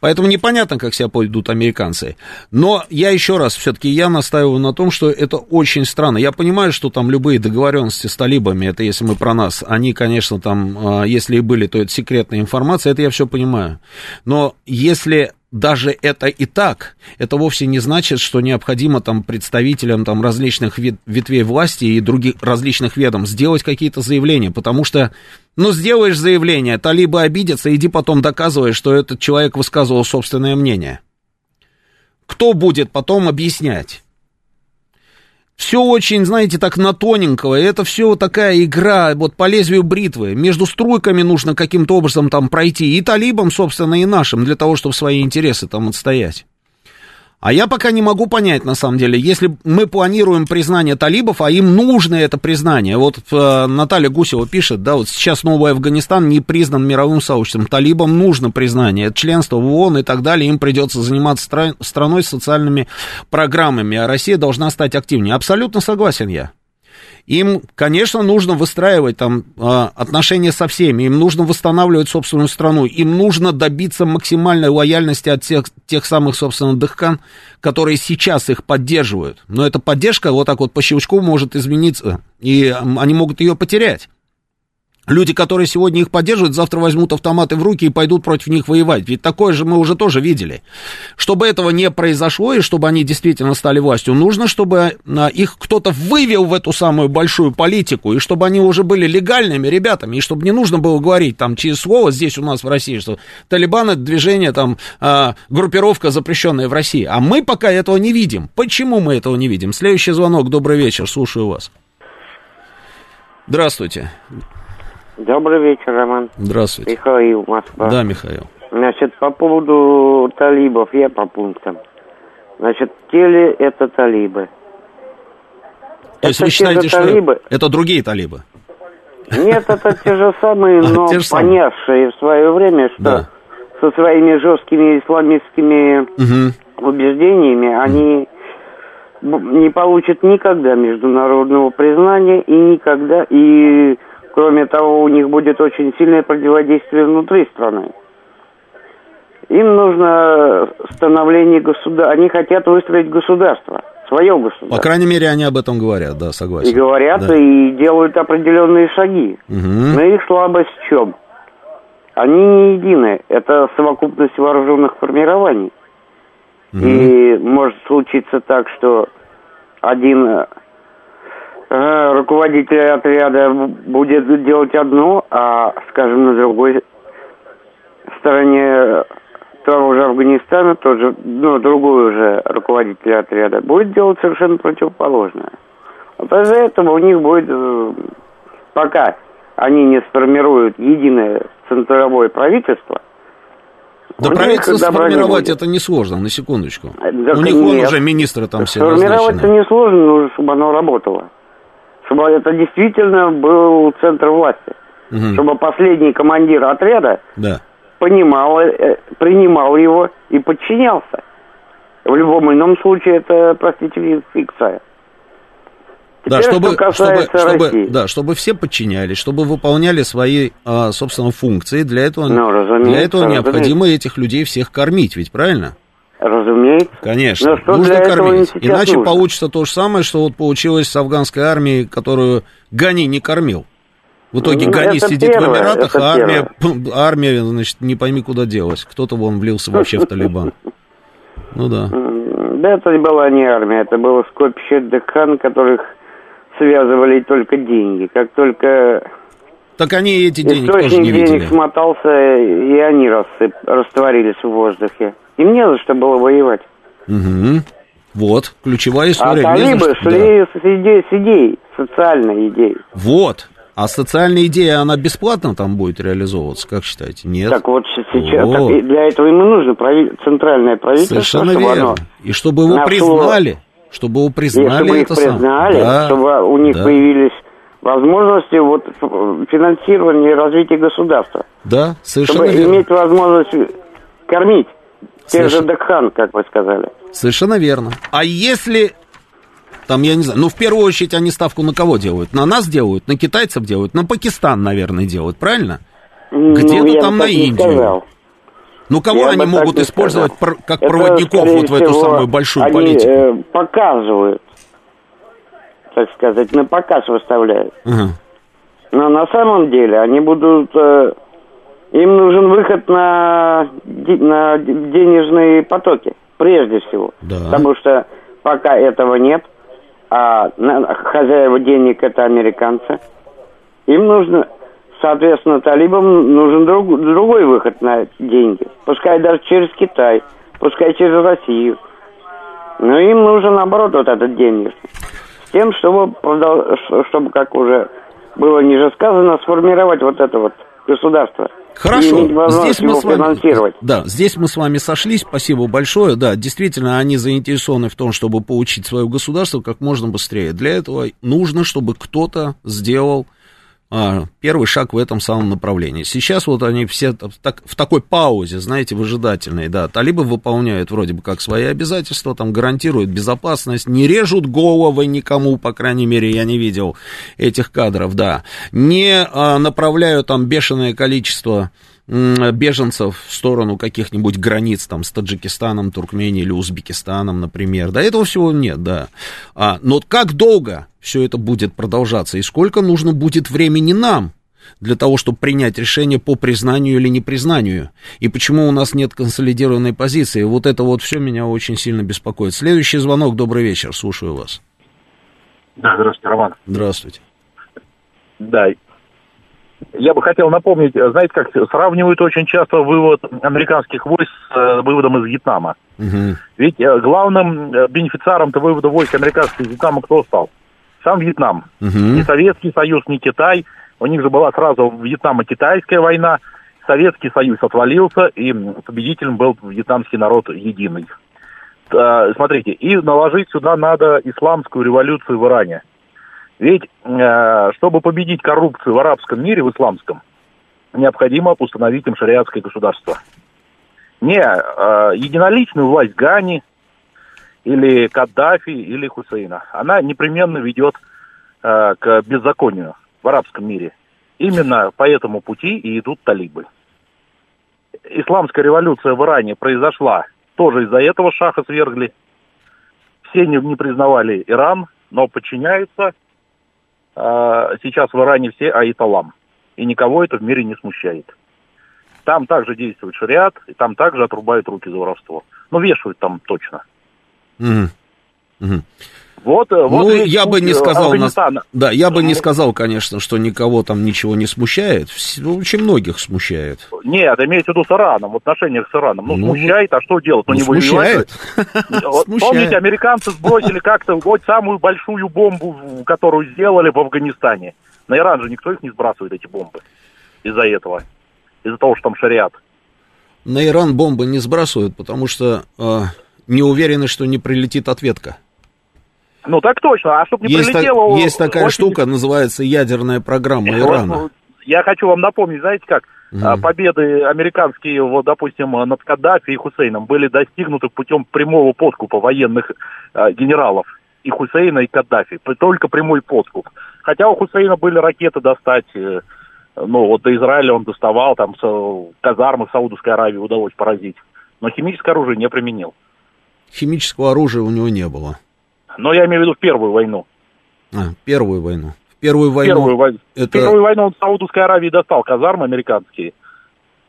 B: Поэтому непонятно, как себя поведут американцы. Но я еще раз, все-таки я настаиваю на том, что это очень странно. Я понимаю, что там любые договоренности с талибами, это если мы про нас, они, конечно, там, а, если и были, то это секретная информация, это я все понимаю. Но если даже это и так, это вовсе не значит, что необходимо там представителям там различных ветвей власти и других различных ведом сделать какие-то заявления, потому что, ну, сделаешь заявление, талибы обидятся, иди потом доказывай, что этот человек высказывал собственное мнение. Кто будет потом объяснять? Все очень, знаете, так на тоненького. Это все такая игра вот по лезвию бритвы. Между струйками нужно каким-то образом там пройти. И талибам, собственно, и нашим, для того, чтобы свои интересы там отстоять. А я пока не могу понять, на самом деле, если мы планируем признание талибов, а им нужно это признание. Вот э, Наталья Гусева пишет, да, вот сейчас новый Афганистан не признан мировым сообществом. Талибам нужно признание, это членство в ООН и так далее. Им придется заниматься стра- страной социальными программами, а Россия должна стать активнее. Абсолютно согласен я. Им, конечно, нужно выстраивать там а, отношения со всеми, им нужно восстанавливать собственную страну, им нужно добиться максимальной лояльности от тех, тех самых, собственно, дыхкан, которые сейчас их поддерживают. Но эта поддержка вот так вот по щелчку может измениться, и они могут ее потерять. Люди, которые сегодня их поддерживают, завтра возьмут автоматы в руки и пойдут против них воевать. Ведь такое же мы уже тоже видели. Чтобы этого не произошло и чтобы они действительно стали властью, нужно, чтобы а, их кто-то вывел в эту самую большую политику, и чтобы они уже были легальными ребятами, и чтобы не нужно было говорить там через слово здесь у нас в России, что Талибан это движение, там, а, группировка, запрещенная в России. А мы пока этого не видим. Почему мы этого не видим? Следующий звонок. Добрый вечер. Слушаю вас. Здравствуйте.
D: Добрый вечер, Роман.
B: Здравствуйте.
D: Михаил, Москва.
B: Да, Михаил.
D: Значит, по поводу талибов, я по пунктам. Значит, теле это талибы.
B: То есть
D: Это
B: вы
D: те
B: считаете, что
D: талибы?
B: это другие талибы?
D: Нет, это те же самые,
B: А,
D: но
B: те же самые.
D: понявшие в свое время, что
B: Да.
D: со своими жесткими исламистскими
B: Угу.
D: убеждениями они не получат никогда международного признания и никогда и кроме того у них будет очень сильное противодействие внутри страны. Им нужно становление государства. Они хотят выстроить государство, свое
B: По
D: государство.
B: крайней мере, они об этом говорят, да,
D: И
B: согласен.
D: говорят,
B: Да.
D: и делают определенные шаги.
B: Мгм.
D: Но их слабость в чем? Они не едины. Это совокупность вооруженных формирований. И может случиться так, что один руководитель отряда будет делать одно, а, скажем, на другой стороне того же Афганистана, тот же, ну, другой уже руководитель отряда будет делать совершенно противоположное. Вот из-за этого у них будет, э, пока они не сформируют единое центровое правительство,
B: Да правительство сформировать это несложно, на секундочку.
D: Э, да,
B: У них
D: нет.
B: уже министры там все
D: Сформировать-то
B: назначены.
D: несложно, нужно, чтобы оно работало. Чтобы это действительно был центр власти.
B: Мгм.
D: Чтобы последний командир отряда
B: Да.
D: понимал, э, принимал его и подчинялся. В любом ином случае это, простите, фикция.
B: Да,
D: Теперь,
B: чтобы,
D: что
B: чтобы, чтобы,
D: России.
B: да, чтобы все подчинялись, чтобы выполняли свои, а, собственно, функции. Для этого,
D: Ну,
B: для этого
D: разумеется.
B: необходимо этих людей всех кормить, ведь правильно?
D: Разумеется.
B: Конечно,
D: Но что
B: нужно кормить. Иначе
D: нужно?
B: получится то же самое, что вот получилось с афганской армией, которую Гани не кормил. В итоге
D: Ну,
B: Гани сидит
D: первое,
B: в Эмиратах, а армия, армия, значит, не пойми куда делась. Кто-то вон влился вообще в Талибан. Ну да.
D: Да, это была не армия, это было скопище Декхан, которых связывали только деньги. Как только
B: Так они эти денег тоже не
D: денег
B: видели.
D: смотался, и они рассып, растворились в воздухе. Им не за что было воевать.
B: Мгм. Вот, ключевая
D: А
B: история. Не
D: талибы
B: что-
D: шли с, идей, с идей, социальной идеей.
B: да. Вот. А социальная идея, она бесплатно там будет реализовываться, как считаете? Нет.
D: Так вот сейчас, так и для этого и нужно прави- центральное правительство,
B: Совершенно
D: чтобы
B: верно.
D: оно
B: И чтобы его
D: нашло-
B: признали. Чтобы его
D: И
B: признали
D: чтобы их признали,
B: Да,
D: чтобы у них
B: да,
D: появились возможности вот, финансирования и развития государства.
B: Да, совершенно
D: Чтобы
B: верно.
D: иметь возможность кормить тех же Дакхан, как вы сказали.
B: Совершенно верно. А если там, я не знаю, ну, в первую очередь они ставку на кого делают? На нас делают, на китайцев делают, на Пакистан, наверное, делают, правильно? Где-то
D: Ну, я
B: там на Индию.
D: сказал.
B: Ну, кого
D: Я
B: они могут использовать
D: сказал.
B: как
D: Это,
B: проводников вот в эту самую большую
D: они,
B: политику?
D: э, показывают, так сказать, на показ выставляют.
B: Ага.
D: Но на самом деле они будут... э, им нужен выход на, на де- денежные потоки, прежде всего.
B: Да.
D: Потому что пока этого нет, а хозяева денег это американцы, им нужно, соответственно, талибам нужен друг- другой выход на деньги. Пускай даже через Китай, пускай через Россию. Но им нужен, наоборот, вот этот денежный. с тем, чтобы, чтобы, как уже было ниже сказано, сформировать вот это вот государство.
B: Хорошо, здесь мы с вами, да, здесь мы с вами сошлись, спасибо большое, да, действительно, они заинтересованы в том, чтобы получить свое государство как можно быстрее. Для этого нужно, чтобы кто-то сделал первый шаг в этом самом направлении. Сейчас вот они все так, в такой паузе, знаете, выжидательной, да, талибы выполняют вроде бы как свои обязательства, там гарантируют безопасность, не режут головы никому, по крайней мере, я не видел этих кадров, да, не а, направляют там бешеное количество беженцев в сторону каких-нибудь границ там с Таджикистаном, Туркменией или Узбекистаном, например. Да, этого всего нет, да. А, но как долго все это будет продолжаться и сколько нужно будет времени нам для того, чтобы принять решение по признанию или непризнанию. И почему у нас нет консолидированной позиции. Вот это вот все меня очень сильно беспокоит. Следующий звонок. Добрый вечер. Слушаю вас.
E: Да, здравствуйте, Роман.
B: Здравствуйте.
E: Да, я бы хотел напомнить, знаете, как сравнивают очень часто вывод американских войск с э, выводом из Вьетнама. Угу. Ведь э, главным э, бенефициаром-то вывода войск американских из Вьетнама кто стал? Сам Вьетнам. Угу. Ни Советский Союз, ни Китай. У них же была сразу Вьетнамо-Китайская война. Советский Союз отвалился, и победителем был вьетнамский народ единый. Смотрите, и наложить сюда надо исламскую революцию в Иране – ведь, э, чтобы победить коррупцию в арабском мире, в исламском, необходимо установить им шариатское государство. Не э, единоличную власть Гани или Каддафи или Хусейна. Она непременно ведет э, к беззаконию в арабском мире. Именно по этому пути и идут талибы. Исламская революция в Иране произошла тоже из-за этого шаха свергли. Все не, признавали Иран, но подчиняются сейчас в Иране все аиталам. И никого это в мире не смущает. Там также действует шариат, и там также отрубают руки за воровство. Ну, вешают там точно.
B: Mm-hmm. Mm-hmm. Вот, э, вот ну, я бы не сказал, на... да, я бы не сказал, конечно, что никого там ничего не смущает. Очень многих смущает.
E: Нет, имеется в виду с Ираном, в отношениях с Ираном. Ну, ну смущает, а что делать?
B: Ну, ну не смущает.
E: Помните, американцы сбросили как-то вот самую большую бомбу, которую сделали в Афганистане. На Иран же никто их не сбрасывает, эти бомбы, из-за этого. Из-за того, что там шариат.
B: На Иран бомбы не сбрасывают, потому что э, не уверены, что не прилетит ответка.
E: Ну так точно, а чтобы не есть прилетело...
B: Так, есть такая 80... штука, называется ядерная программа Ирана.
E: Я хочу вам напомнить, знаете как, угу. победы американские, вот, допустим, над Каддафи и Хусейном были достигнуты путем прямого подкупа военных а, генералов и Хусейна, и Каддафи. Только прямой подкуп. Хотя у Хусейна были ракеты достать, э, ну, вот до Израиля он доставал, там, казармы в Саудовской Аравии удалось поразить. Но химическое оружие не применил.
B: Химического оружия у него не было.
E: Но я имею в виду в Первую войну.
B: А, Первую войну. В Первую войну...
E: Первую, войну. Это... Первую войну он в Саудовской Аравии достал казармы американские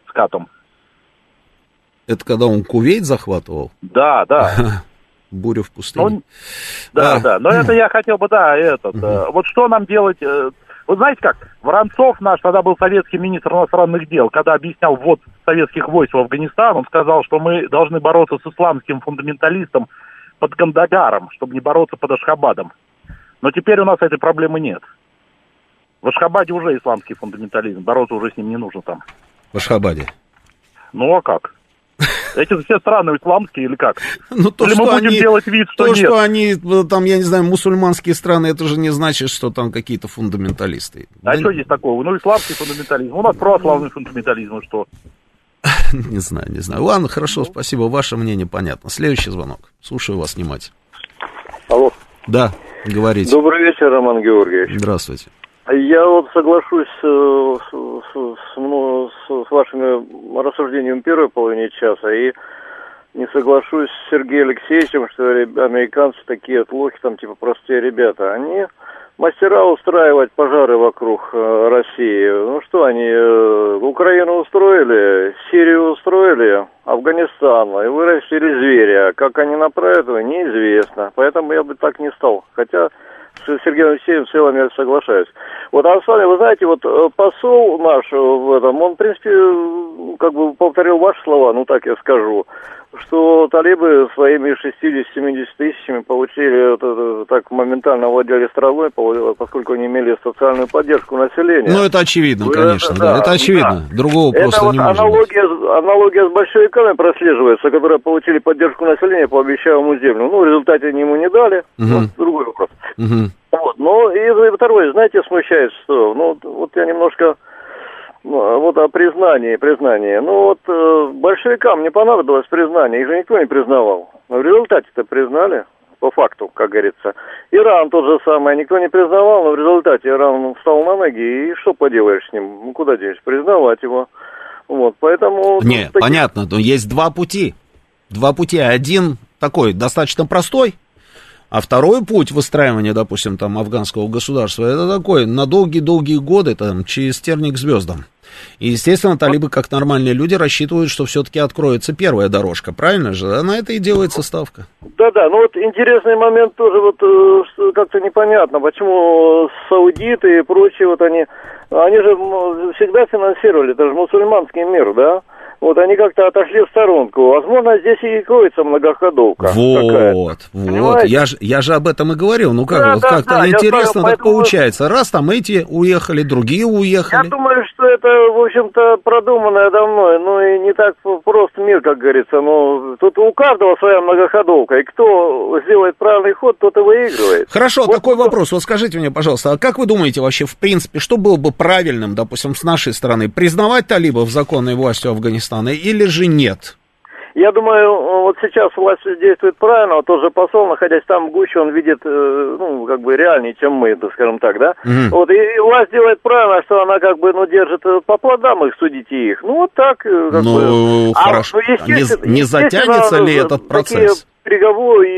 E: с катом.
B: Это когда он Кувейт захватывал?
E: Да, да.
B: Буря в пустыне. Он...
E: Да, а. да. Но это я хотел бы, да, этот. Угу. Вот что нам делать? Э, вы знаете как, Воронцов наш, тогда был советский министр иностранных дел, когда объяснял ввод советских войск в Афганистан, он сказал, что мы должны бороться с исламским фундаменталистом под Кандагаром, чтобы не бороться под Ашхабадом. Но теперь у нас этой проблемы нет. В Ашхабаде уже исламский фундаментализм, бороться уже с ним не нужно там.
B: В Ашхабаде?
E: Ну а как? Эти все страны исламские или как?
B: Ну, то, или мы будем они, делать вид, что то, нет? что они, там, я не знаю, мусульманские страны, это же не значит, что там какие-то фундаменталисты.
E: А да? что здесь такого? Ну, исламский фундаментализм. У нас православный фундаментализм, ну что?
B: Не знаю, не знаю. Ладно, хорошо, спасибо. Ваше мнение понятно. Следующий звонок. Слушаю вас внимательно.
F: Алло.
B: Да, говорите.
F: Добрый вечер, Роман Георгиевич.
B: Здравствуйте.
F: Я вот соглашусь э, с, с, ну, с, с вашими рассуждениями первой половине часа и не соглашусь с Сергеем Алексеевичем, что американцы такие отлохи, там типа простые ребята. Они мастера устраивать пожары вокруг э, России. Ну что они, э, Украину устроили, Сирию устроили, Афганистан, и вырастили зверя. Как они направят его, неизвестно. Поэтому я бы так не стал. Хотя с Сергеем Алексеевым в целом я соглашаюсь. Вот, а с вами, вы знаете, вот э, посол наш в этом, он, в принципе, как бы повторил ваши слова, ну так я скажу, что талибы своими 60-70 тысячами получили, это, так моментально владели страной, поскольку они имели социальную поддержку населения.
B: Ну, это очевидно, Вы, конечно, это, да, это очевидно, да. другого это просто вот не может
F: аналогия, быть. аналогия с большевиками прослеживается, которые получили поддержку населения по обещаемому землю. Ну, в результате они ему не дали, угу. вот, другой вопрос. Угу. Вот, ну, и второе, знаете, смущает, что, ну, вот я немножко ну, вот о признании, признании. Ну вот э, большевикам не понадобилось признание, их же никто не признавал. Но в результате-то признали, по факту, как говорится. Иран тот же самый, никто не признавал, но в результате Иран встал на ноги, и что поделаешь с ним? Ну, куда денешь? Признавать его. Вот, поэтому...
B: Не, понятно, но есть два пути. Два пути. Один такой, достаточно простой, а второй путь выстраивания, допустим, там, афганского государства, это такой, на долгие-долгие годы, там, через терник звездам. И, естественно, талибы, как нормальные люди, рассчитывают, что все-таки откроется первая дорожка, правильно же? А на это и делается ставка.
F: Да-да, ну вот интересный момент тоже вот э, как-то непонятно, почему саудиты и прочие вот они, они же всегда финансировали, это же мусульманский мир, да? Вот они как-то отошли в сторонку. Возможно, здесь и кроется многоходовка.
B: Вот, вот. Я же, я же об этом и говорил. Ну как, да, вот да, как-то да, интересно так поэтому... получается. Раз там эти уехали, другие уехали.
F: Я думаю, что это, в общем-то, продуманное давно. Ну и не так прост мир, как говорится. Но тут у каждого своя многоходовка. И кто сделает правильный ход, тот и выигрывает.
B: Хорошо, вот такой кто... вопрос. Вот скажите мне, пожалуйста, а как вы думаете вообще, в принципе, что было бы правильным, допустим, с нашей стороны? Признавать талибов законной властью Афганистана? Казахстана или же нет?
F: Я думаю, вот сейчас власть действует правильно, вот тот же посол, находясь там в гуще, он видит, э, ну, как бы реальнее, чем мы, так скажем так, да? Угу. Вот, и, и власть делает правильно, что она как бы, ну, держит э, по плодам их, судите их. Ну, вот так, э,
B: как ну, бы. хорошо. А, ну, не, не затянется ли этот процесс?
F: Переговоры, и,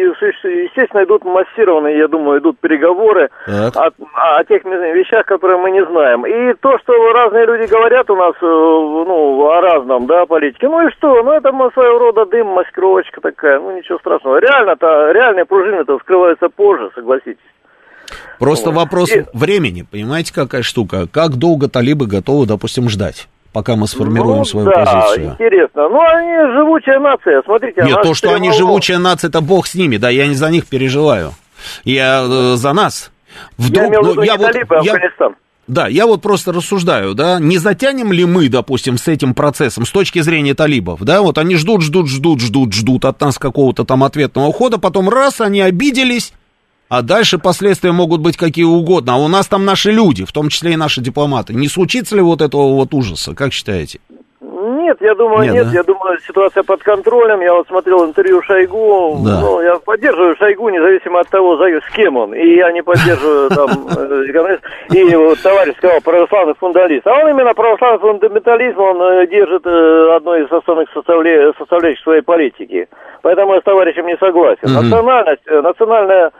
F: естественно, идут массированные, я думаю, идут переговоры о, о тех вещах, которые мы не знаем. И то, что разные люди говорят у нас, э, ну, о разном, да, политике, ну и что, ну, это своего рода дым, маскировочка такая, ну, ничего страшного. Реально-то, реальные пружины-то вскрываются позже, согласитесь.
B: Просто вот. вопрос и... времени, понимаете, какая штука? Как долго талибы готовы, допустим, ждать? Пока мы сформируем ну, свою да, позицию.
F: интересно. Ну, они живучая нация, смотрите.
B: Нет, то, что они волну... живучая нация, это бог с ними, да, я не за них переживаю. Я э, за нас.
F: Вдруг, я имел в виду ну, я не вот, талибы, а я... Афганистан.
B: Да, я вот просто рассуждаю, да, не затянем ли мы, допустим, с этим процессом с точки зрения талибов, да, вот они ждут, ждут, ждут, ждут, ждут от нас какого-то там ответного хода, потом раз, они обиделись, а дальше последствия могут быть какие угодно. А у нас там наши люди, в том числе и наши дипломаты. Не случится ли вот этого вот ужаса, как считаете?
F: Нет, я думаю, нет. нет. Да? Я думаю, ситуация под контролем. Я вот смотрел интервью Шойгу. Да. Ну, я поддерживаю Шойгу, независимо от того, с кем он. И я не поддерживаю там э, И вот товарищ сказал православный фундаменталист. А он именно православный фундаментализм, он э, держит э, одной из основных составляющих своей политики. Поэтому я с товарищем не согласен. Национальность, национальная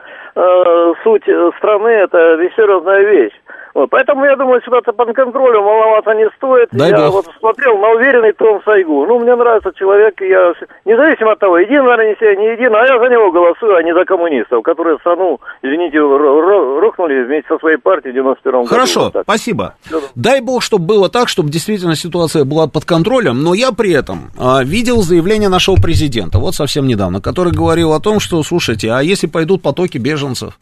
F: суть страны это серьезная вещь. Вот, поэтому я думаю, ситуация под контролем, волноваться не стоит. Дай я бог. вот смотрел на уверенный тон Сайгу. Ну, мне нравится человек, я независимо от того, един, наверное, не, не един, а я за него голосую, а не за коммунистов, которые страну, извините, рухнули вместе со своей партией в 91 году.
B: Хорошо, вот спасибо. Дай бог, чтобы было так, чтобы действительно ситуация была под контролем, но я при этом а, видел заявление нашего президента, вот совсем недавно, который говорил о том, что, слушайте, а если пойдут потоки беженцев?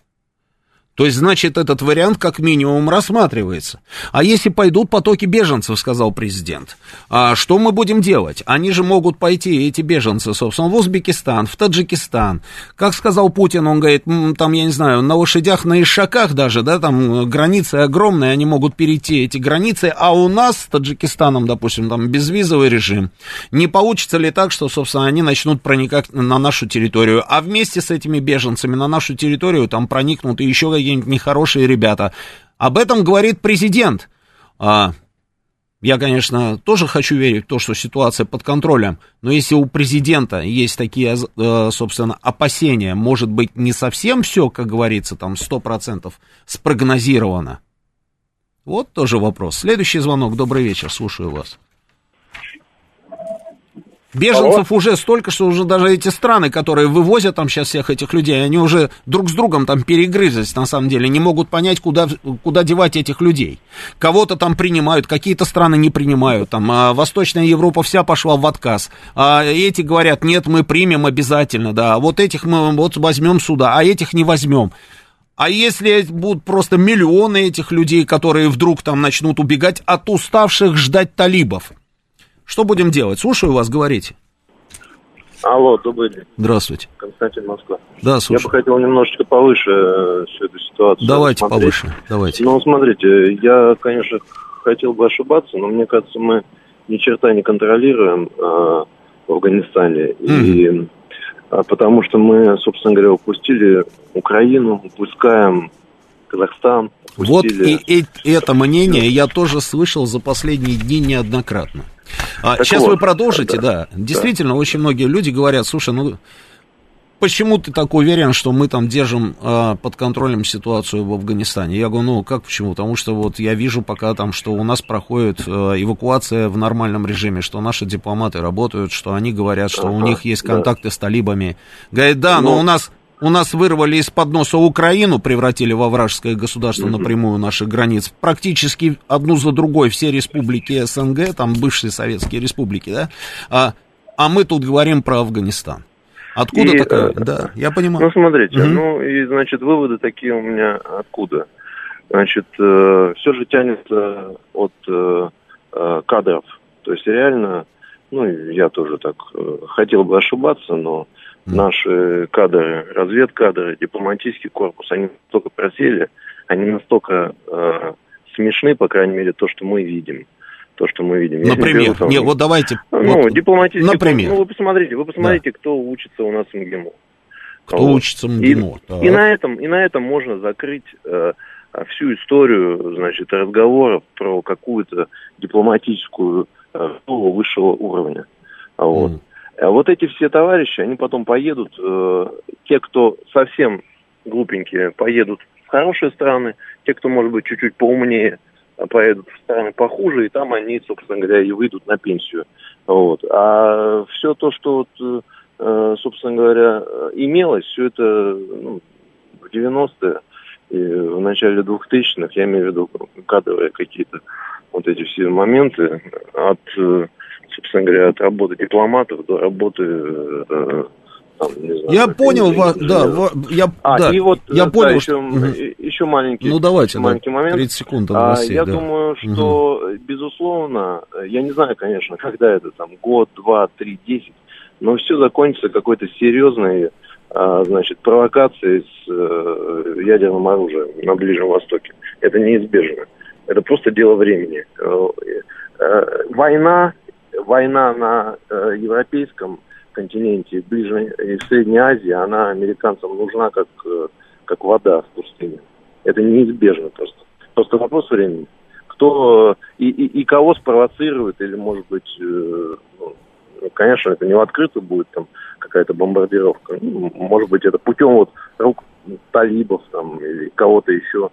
B: То есть, значит, этот вариант как минимум рассматривается. А если пойдут потоки беженцев, сказал президент, а что мы будем делать? Они же могут пойти, эти беженцы, собственно, в Узбекистан, в Таджикистан. Как сказал Путин, он говорит, там, я не знаю, на лошадях, на ишаках даже, да, там границы огромные, они могут перейти эти границы, а у нас с Таджикистаном, допустим, там безвизовый режим. Не получится ли так, что, собственно, они начнут проникать на нашу территорию, а вместе с этими беженцами на нашу территорию там проникнут и еще какие какие-нибудь нехорошие ребята. Об этом говорит президент. А, я, конечно, тоже хочу верить в то, что ситуация под контролем, но если у президента есть такие, э, собственно, опасения, может быть, не совсем все, как говорится, там, 100% спрогнозировано. Вот тоже вопрос. Следующий звонок. Добрый вечер, слушаю вас. Беженцев Алло. уже столько, что уже даже эти страны, которые вывозят там сейчас всех этих людей, они уже друг с другом там перегрызлись, на самом деле, не могут понять, куда, куда девать этих людей. Кого-то там принимают, какие-то страны не принимают, там а Восточная Европа вся пошла в отказ, а эти говорят, нет, мы примем обязательно, да, вот этих мы вот возьмем сюда, а этих не возьмем. А если будут просто миллионы этих людей, которые вдруг там начнут убегать от уставших ждать талибов, что будем делать? Слушаю вас, говорите.
G: Алло, добрый день.
B: Здравствуйте.
G: Константин Москва.
B: Да, слушаю.
G: Я бы хотел немножечко повыше э, всю эту ситуацию
B: Давайте смотреть. повыше, давайте.
G: Ну, смотрите, я, конечно, хотел бы ошибаться, но мне кажется, мы ни черта не контролируем э, в Афганистане. Mm. И, а, потому что мы, собственно говоря, упустили Украину, упускаем Казахстан.
B: Вот и, и это мнение я тоже слышал за последние дни неоднократно. А, сейчас вот, вы продолжите, да. да. Действительно, да. очень многие люди говорят, слушай, ну почему ты так уверен, что мы там держим э, под контролем ситуацию в Афганистане? Я говорю, ну как почему? Потому что вот я вижу пока там, что у нас проходит э, эвакуация в нормальном режиме, что наши дипломаты работают, что они говорят, что ага, у них есть контакты да. с талибами. Говорит, да, но, но ну, у нас у нас вырвали из-под носа Украину, превратили во вражеское государство напрямую наших границ. Практически одну за другой все республики СНГ, там бывшие советские республики, да? А, а мы тут говорим про Афганистан. Откуда и, такая? Э, да, я понимаю.
G: Ну, смотрите, mm-hmm. ну, и, значит, выводы такие у меня откуда? Значит, э, все же тянется от э, э, кадров. То есть реально, ну, я тоже так э, хотел бы ошибаться, но наши кадры, разведкадры, дипломатический корпус, они настолько просели, они настолько э, смешны, по крайней мере, то, что мы видим. То, что мы видим.
B: Например, не, беру, не вот давайте.
G: Ну, вот, дипломатический
B: например.
G: Ну, вы посмотрите, вы посмотрите, да. кто учится у нас в МГИМО.
B: Кто вот. учится в МГИМО.
G: И, и, на этом, и на этом можно закрыть э, всю историю, значит, разговоров про какую-то дипломатическую э, высшего уровня. Вот. Mm. А вот эти все товарищи, они потом поедут, э, те, кто совсем глупенькие, поедут в хорошие страны, те, кто, может быть, чуть-чуть поумнее, а поедут в страны похуже, и там они, собственно говоря, и выйдут на пенсию. Вот. А все то, что, вот, э, собственно говоря, имелось, все это ну, в 90-е и в начале 2000-х, я имею в виду кадровые какие-то вот эти все моменты от э, собственно говоря, от работы дипломатов до работы э,
B: там, знаю, я понял, вас, да, ва, я,
G: а,
B: да,
G: и вот,
B: я
G: да,
B: понял,
G: еще, что... еще маленький,
B: ну, давайте,
G: маленький
B: да,
G: момент.
B: 30 секунд
G: а, России, Я да. думаю, что, угу. безусловно, я не знаю, конечно, когда это, там, год, два, три, десять, но все закончится какой-то серьезной, а, значит, провокацией с э, ядерным оружием на Ближнем Востоке. Это неизбежно. Это просто дело времени. Э, э, война война на э, европейском континенте, ближе и Средней Азии, она американцам нужна как, э, как вода в пустыне. Это неизбежно просто. Просто вопрос времени. Кто и, и, и кого спровоцирует, или, может быть, э, ну, конечно, это не в открытую будет там какая-то бомбардировка. Ну, может быть, это путем вот рук талибов там или кого-то еще.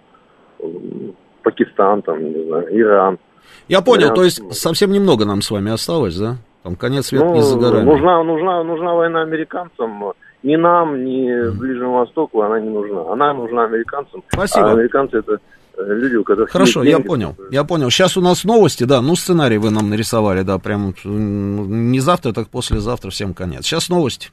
G: Пакистан, там, не знаю, Иран.
B: Я понял, то есть совсем немного нам с вами осталось, да? Там конец света
G: ну,
B: не за горами.
G: Нужна, нужна, нужна война американцам. Ни нам, ни Ближнему Востоку она не нужна. Она нужна американцам.
B: Спасибо.
G: А американцы это э, люди, у которых
B: Хорошо, я понял, я понял. Сейчас у нас новости, да, ну сценарий вы нам нарисовали, да, прям не завтра, так послезавтра всем конец. Сейчас новости.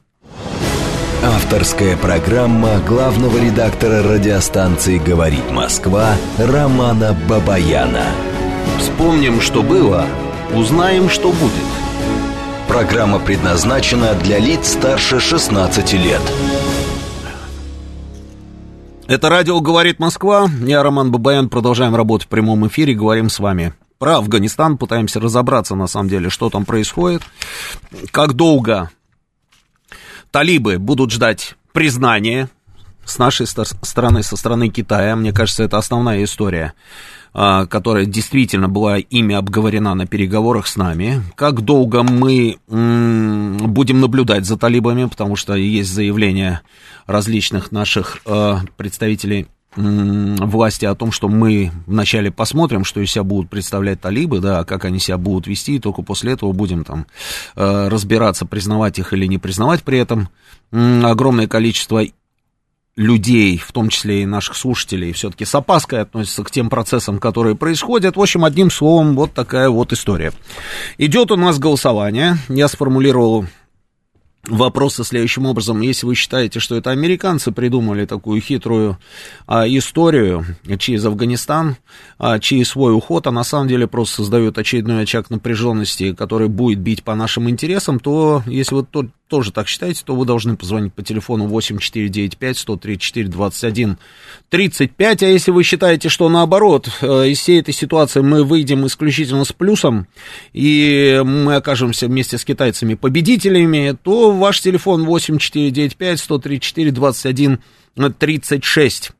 A: Авторская программа главного редактора радиостанции «Говорит Москва» Романа Бабаяна. Вспомним, что было, узнаем, что будет. Программа предназначена для лиц старше 16 лет.
B: Это радио «Говорит Москва». Я, Роман Бабаян, продолжаем работать в прямом эфире, говорим с вами про Афганистан, пытаемся разобраться, на самом деле, что там происходит, как долго талибы будут ждать признания с нашей стороны, со стороны Китая. Мне кажется, это основная история которая действительно была ими обговорена на переговорах с нами. Как долго мы будем наблюдать за талибами, потому что есть заявления различных наших а, представителей власти о том, что мы вначале посмотрим, что из себя будут представлять талибы, да, как они себя будут вести, и только после этого будем там э, разбираться, признавать их или не признавать. При этом огромное количество людей, в том числе и наших слушателей, все-таки с опаской относятся к тем процессам, которые происходят. В общем, одним словом, вот такая вот история. Идет у нас голосование. Я сформулировал вопросы следующим образом. Если вы считаете, что это американцы придумали такую хитрую а, историю через Афганистан, а, через свой уход, а на самом деле просто создает очередной очаг напряженности, который будет бить по нашим интересам, то если вы то, тоже так считаете, то вы должны позвонить по телефону 8495-134-21-35, а если вы считаете, что наоборот, э, из всей этой ситуации мы выйдем исключительно с плюсом, и мы окажемся вместе с китайцами победителями, то ваш телефон 8495-134-21-36.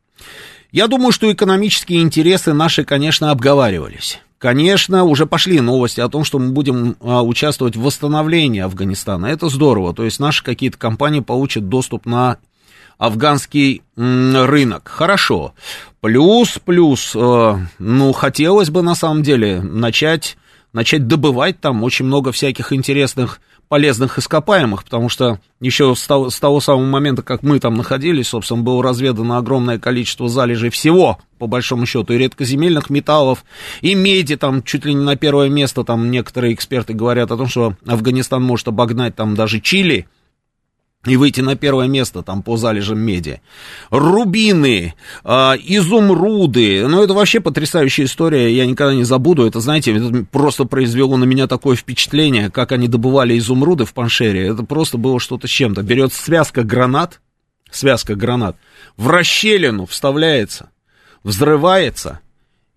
B: Я думаю, что экономические интересы наши, конечно, обговаривались. Конечно, уже пошли новости о том, что мы будем а, участвовать в восстановлении Афганистана. Это здорово. То есть наши какие-то компании получат доступ на афганский рынок. Хорошо. Плюс, плюс, э, ну, хотелось бы на самом деле начать, начать добывать там очень много всяких интересных полезных ископаемых, потому что еще с того, с того самого момента, как мы там находились, собственно, было разведано огромное количество залежей всего, по большому счету, и редкоземельных металлов, и меди, там, чуть ли не на первое место, там, некоторые эксперты говорят о том, что Афганистан может обогнать там даже Чили, и выйти на первое место там по залежам меди. Рубины, э, изумруды, ну это вообще потрясающая история, я никогда не забуду, это, знаете, это просто произвело на меня такое впечатление, как они добывали изумруды в Паншере, это просто было что-то с чем-то. Берется связка гранат, связка гранат, в расщелину вставляется, взрывается,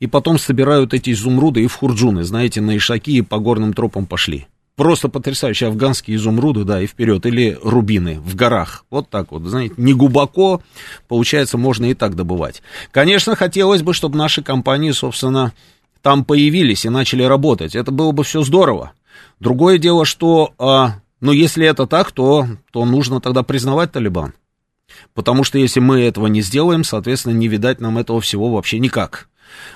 B: и потом собирают эти изумруды и в хурджуны, знаете, на ишаки и по горным тропам пошли. Просто потрясающие афганские изумруды, да, и вперед, или рубины в горах. Вот так вот, знаете, не глубоко, получается, можно и так добывать. Конечно, хотелось бы, чтобы наши компании, собственно, там появились и начали работать. Это было бы все здорово. Другое дело, что, а, ну, если это так, то, то нужно тогда признавать Талибан. Потому что если мы этого не сделаем, соответственно, не видать нам этого всего вообще никак.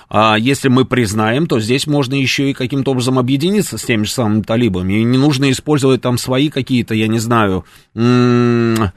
B: А если мы признаем, то здесь можно еще и каким-то образом объединиться с теми же самыми талибами. И не нужно использовать там свои какие-то, я не знаю, м-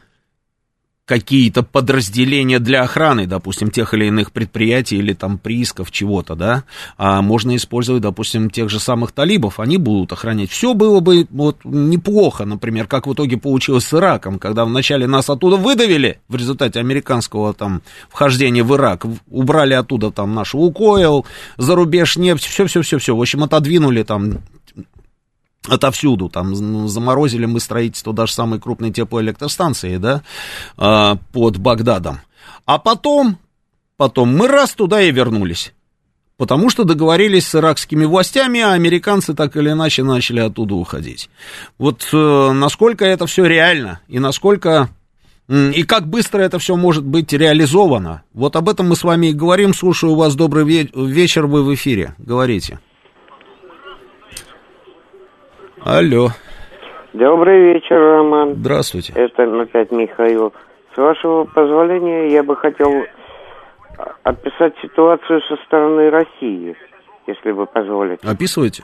B: какие-то подразделения для охраны, допустим, тех или иных предприятий или там приисков чего-то, да, а можно использовать, допустим, тех же самых талибов, они будут охранять. Все было бы вот неплохо, например, как в итоге получилось с Ираком, когда вначале нас оттуда выдавили в результате американского там вхождения в Ирак, убрали оттуда там наш Лукойл, за рубеж нефть, все-все-все-все, в общем, отодвинули там отовсюду, там заморозили мы строительство даже самой крупной теплоэлектростанции, да, а, под Багдадом. А потом, потом мы раз туда и вернулись. Потому что договорились с иракскими властями, а американцы так или иначе начали оттуда уходить. Вот э, насколько это все реально и насколько и как быстро это все может быть реализовано. Вот об этом мы с вами и говорим. Слушаю вас. Добрый вечер, вы в эфире. Говорите. Алло.
D: Добрый вечер, Роман.
B: Здравствуйте.
D: Это опять Михаил. С вашего позволения, я бы хотел описать ситуацию со стороны России, если вы позволите.
B: Описывайте.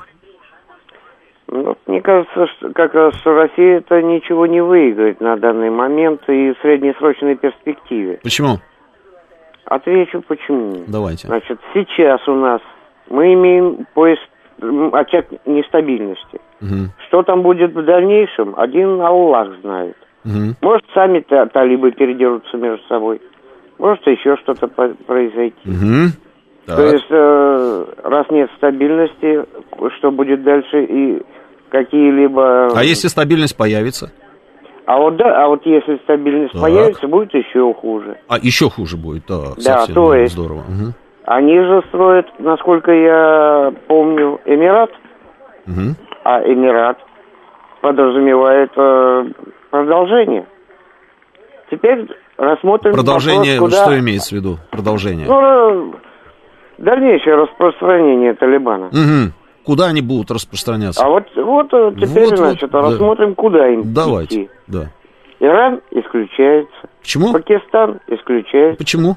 D: Ну, мне кажется, что как раз что Россия это ничего не выиграет на данный момент и в среднесрочной перспективе.
B: Почему?
D: Отвечу почему.
B: Давайте.
D: Значит, сейчас у нас мы имеем поиск очаг нестабильности. Угу. Что там будет в дальнейшем, один Аллах знает. Угу. Может, сами талибы передерутся между собой. Может, еще что-то произойти. Угу. То есть, э, раз нет стабильности, что будет дальше и какие-либо...
B: А если стабильность появится?
D: А вот да, а вот если стабильность так. появится, будет еще хуже.
B: А еще хуже будет, да.
D: Да, то есть. Здорово. Угу. Они же строят, насколько я помню, Эмират. Угу. А Эмират подразумевает э, продолжение. Теперь рассмотрим
B: Продолжение, вопрос, куда... что имеется в виду? Продолжение.
D: Ну, дальнейшее распространение Талибана.
B: Угу. Куда они будут распространяться?
D: А вот, вот э, теперь, вот, значит, вот, рассмотрим, да. куда им
B: Давайте,
D: идти.
B: да.
D: Иран исключается.
B: Почему?
D: Пакистан исключается.
B: Почему?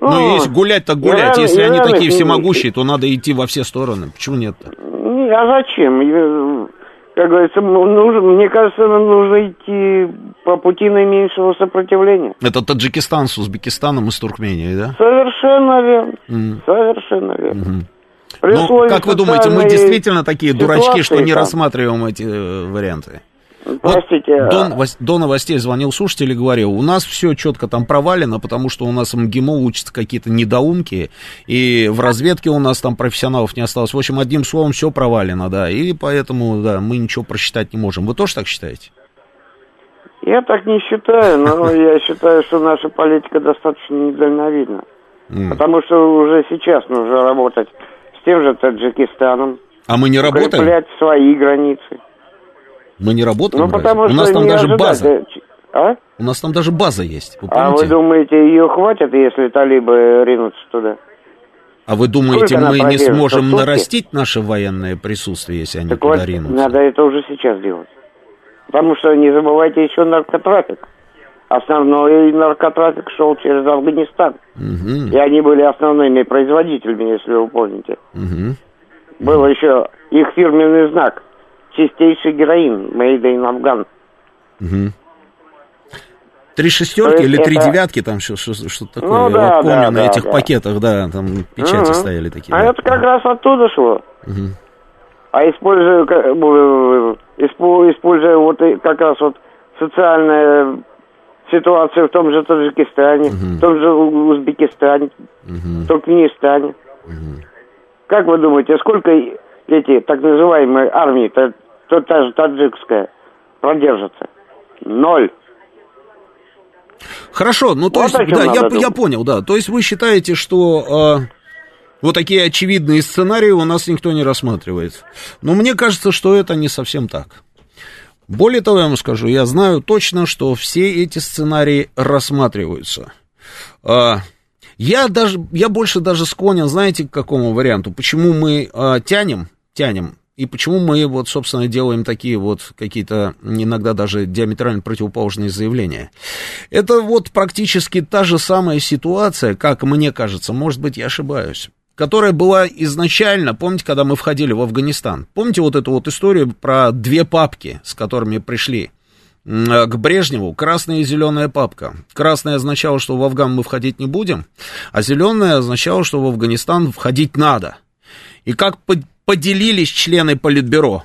B: Ну, ну если гулять, так гулять. Иран, если Иран, они такие всемогущие, то надо идти во все стороны. Почему нет-то?
D: А зачем? Как говорится, нужно, мне кажется, нам нужно идти по пути наименьшего сопротивления.
B: Это Таджикистан с Узбекистаном и с Туркменией, да?
D: Совершенно верно. Mm. Совершенно верно.
B: Mm. Ну, как вы думаете, мы действительно такие дурачки, что не там. рассматриваем эти э, варианты?
D: Простите.
B: Вот до, до новостей звонил слушатель и говорил, у нас все четко там провалено, потому что у нас МГИМО учатся какие-то недоумки, и в разведке у нас там профессионалов не осталось. В общем, одним словом, все провалено, да, и поэтому, да, мы ничего просчитать не можем. Вы тоже так считаете?
D: Я так не считаю, но я считаю, что наша политика достаточно недальновидна. Потому что уже сейчас нужно работать с тем же Таджикистаном.
B: А мы не работаем?
D: Укреплять свои границы.
B: Мы не работаем. Ну, потому что У нас там даже ожидать. база. А? У нас там даже база есть.
D: Вы а вы думаете, ее хватит, если талибы ринутся туда?
B: А вы думаете, мы не сможем нарастить наше военное присутствие, если они так туда вот ринутся?
D: Надо это уже сейчас делать. Потому что не забывайте еще наркотрафик. Основной наркотрафик шел через Афганистан. Угу. И они были основными производителями, если вы помните. Угу. Был угу. еще их фирменный знак – чистейший героин, made in Afghan.
B: Угу. Три шестерки или это... три девятки, там что-то что такое. Ну, Я да, вот помню да, на да, этих да. пакетах, да, там печати угу. стояли такие.
D: А это как раз оттуда шло. Угу. А используя, используя вот как раз вот социальная ситуация в том же Таджикистане, угу. в том же Узбекистане, угу. Туркменистане. Угу. Как вы думаете, сколько эти так называемые армии, то та же таджикская, продержится. Ноль.
B: Хорошо, ну то вот есть, да, я, я понял, да. То есть вы считаете, что э, вот такие очевидные сценарии у нас никто не рассматривает. Но мне кажется, что это не совсем так. Более того, я вам скажу, я знаю точно, что все эти сценарии рассматриваются. Э, я даже, я больше даже склонен, знаете, к какому варианту? Почему мы э, тянем, тянем и почему мы вот, собственно, делаем такие вот какие-то иногда даже диаметрально противоположные заявления? Это вот практически та же самая ситуация, как мне кажется, может быть, я ошибаюсь, которая была изначально, помните, когда мы входили в Афганистан? Помните вот эту вот историю про две папки, с которыми пришли? к Брежневу красная и зеленая папка. Красная означала, что в Афган мы входить не будем, а зеленая означала, что в Афганистан входить надо. И как поделились члены Политбюро.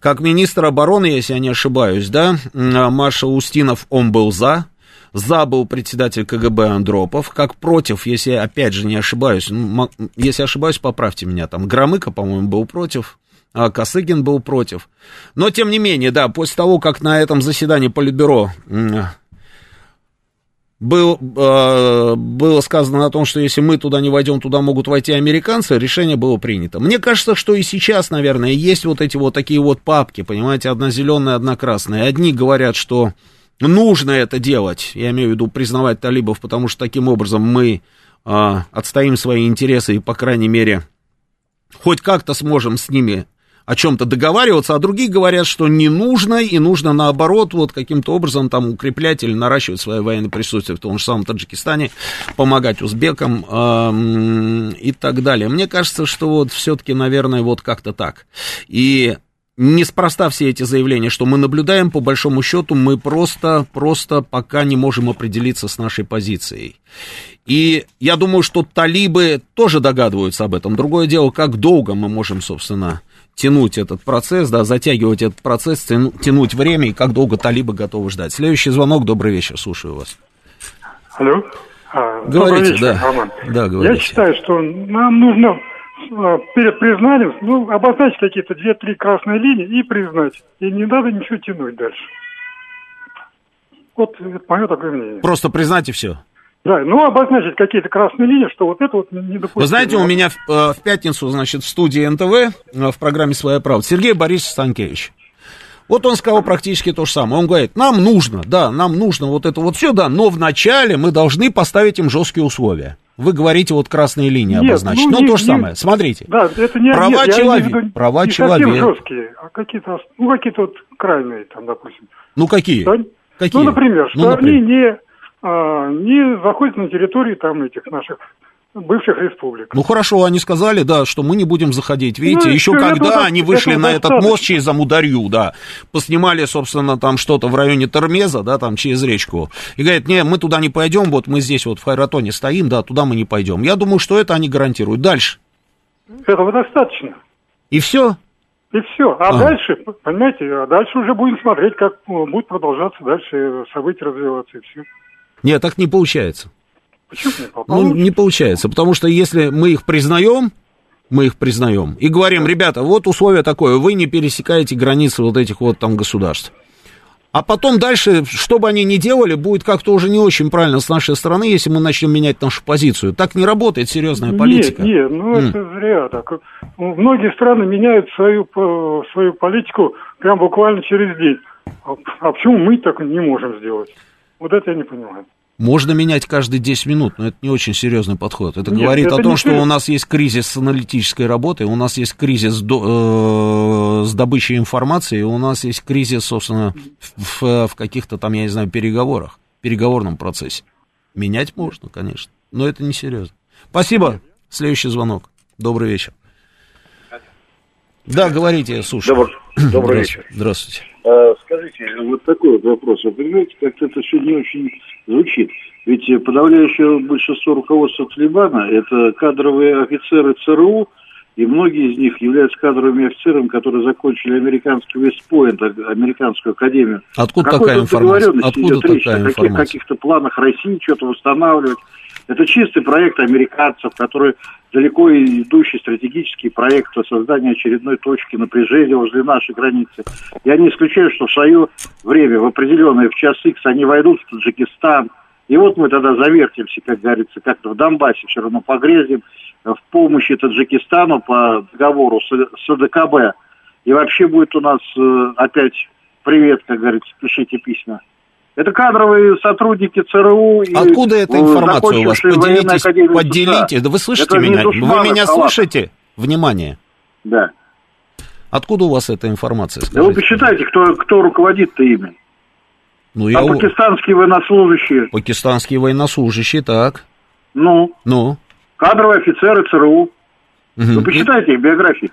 B: Как министр обороны, если я не ошибаюсь, да, маршал Устинов, он был за, за был председатель КГБ Андропов, как против, если я опять же не ошибаюсь, ну, если ошибаюсь, поправьте меня, там Громыко, по-моему, был против, а Косыгин был против. Но, тем не менее, да, после того, как на этом заседании Политбюро был, э, было сказано о том, что если мы туда не войдем, туда могут войти американцы, решение было принято. Мне кажется, что и сейчас, наверное, есть вот эти вот такие вот папки, понимаете, одна зеленая, одна красная. Одни говорят, что нужно это делать, я имею в виду признавать талибов, потому что таким образом мы э, отстоим свои интересы и, по крайней мере, хоть как-то сможем с ними о чем-то договариваться, а другие говорят, что не нужно, и нужно наоборот вот каким-то образом там укреплять или наращивать свое военное присутствие в том же самом Таджикистане, помогать узбекам э, и так далее. Мне кажется, что вот все-таки, наверное, вот как-то так. И неспроста все эти заявления, что мы наблюдаем, по большому счету, мы просто, просто пока не можем определиться с нашей позицией. И я думаю, что талибы тоже догадываются об этом. Другое дело, как долго мы можем, собственно, тянуть этот процесс, да, затягивать этот процесс, тянуть время и как долго талибы готовы ждать. Следующий звонок, добрый вечер, слушаю вас.
H: Алло.
B: А, говорите, вечер, да.
H: Роман.
B: Да, говорите.
H: Я считаю, что нам нужно а, перед признанием, ну, обозначить какие-то две-три красные линии и признать. И не надо ничего тянуть дальше. Вот мое такое мнение.
B: Просто признать и все.
H: Да, ну обозначить какие-то красные линии, что вот это вот не допустимо.
B: Вы знаете, у меня в, э, в пятницу, значит, в студии НТВ, э, в программе «Своя правда», Сергей Борисович Станкевич. Вот он сказал практически то же самое. Он говорит, нам нужно, да, нам нужно вот это вот все, да, но вначале мы должны поставить им жесткие условия. Вы говорите, вот красные линии нет, обозначить. Ну, ну не, то же не, самое. Смотрите.
H: Да, это не,
B: права
H: нет,
B: человека. Виду, права не человека.
H: жесткие, а какие-то, ну, какие-то вот крайние там, допустим.
B: Ну, какие? Что,
H: какие? Ну, например, что ну, например. они не не заходят на территории там этих наших бывших республик.
B: Ну хорошо, они сказали, да, что мы не будем заходить. Видите,
H: Ну,
B: еще когда
H: этого
B: они вышли
H: этого
B: на этот мост через Амударью, да, поснимали, собственно, там что-то в районе Термеза, да, там через речку, и говорят, не, мы туда не пойдем, вот мы здесь вот в Хайратоне стоим, да, туда мы не пойдем. Я думаю, что это они гарантируют. Дальше.
H: Этого достаточно.
B: И все.
H: И все. А
B: А.
H: дальше, понимаете, а дальше уже будем смотреть, как ну, будет продолжаться дальше события развиваться и все.
B: Нет, так не получается.
H: Почему не
B: Ну,
H: получится?
B: не получается, потому что если мы их признаем, мы их признаем, и говорим, ребята, вот условие такое, вы не пересекаете границы вот этих вот там государств. А потом дальше, что бы они ни делали, будет как-то уже не очень правильно с нашей стороны, если мы начнем менять нашу позицию. Так не работает серьезная политика.
H: Нет, нет, ну
B: М.
H: это зря так. Ну, Многие страны меняют свою, по- свою политику прям буквально через день. А, а почему мы так не можем сделать? Вот это я не понимаю.
B: Можно менять каждые 10 минут, но это не очень серьезный подход. Это
H: Нет,
B: говорит
H: это
B: о том, что
H: серьез-
B: у нас есть кризис с аналитической работой, у нас есть кризис до- э, с добычей информации, у нас есть кризис, собственно, в, в- в каких-то там, я не знаю, переговорах, переговорном процессе. Менять можно, конечно, но это не серьезно. Спасибо. Следующий звонок. Добрый вечер. Да, говорите, слушаю.
I: Добр- добрый
B: Здравствуйте. Здравствуйте.
I: А, Скажите, вот такой вот вопрос. Вы понимаете, как-то это все не очень звучит. Ведь э, подавляющее большинство руководства Талибана – это кадровые офицеры ЦРУ, и многие из них являются кадровыми офицерами, которые закончили американский Вестпойнт, а- американскую академию.
B: Откуда
I: О какой
B: такая информация? Откуда
I: идет речь?
B: такая
I: О каких-
B: информация?
I: каких-то планах России что-то восстанавливать. Это чистый проект американцев, который далеко идущий стратегический проект по созданию очередной точки напряжения возле нашей границы. Я не исключаю, что в свое время, в определенные в час X, они войдут в Таджикистан. И вот мы тогда завертимся, как говорится, как-то в Донбассе все равно погрезим э, в помощи Таджикистану по договору с, с АДКБ. И вообще будет у нас э, опять привет, как говорится, пишите письма. Это кадровые сотрудники ЦРУ. и,
B: Откуда эта информация у вас? Поделитесь,
I: академию
B: поделите.
I: США.
B: Да вы слышите
I: Это
B: меня? Вы меня
I: халаты.
B: слышите? Внимание.
I: Да.
B: Откуда у вас эта информация?
I: Да вы
B: Скажите?
I: посчитайте, кто, кто руководит-то ими.
B: Ну, я...
I: А пакистанские военнослужащие,
B: Пакистанские военнослужащие, так.
I: ну,
B: Ну.
I: кадровые офицеры ЦРУ.
B: Мгм.
I: Вы посчитайте их биографии.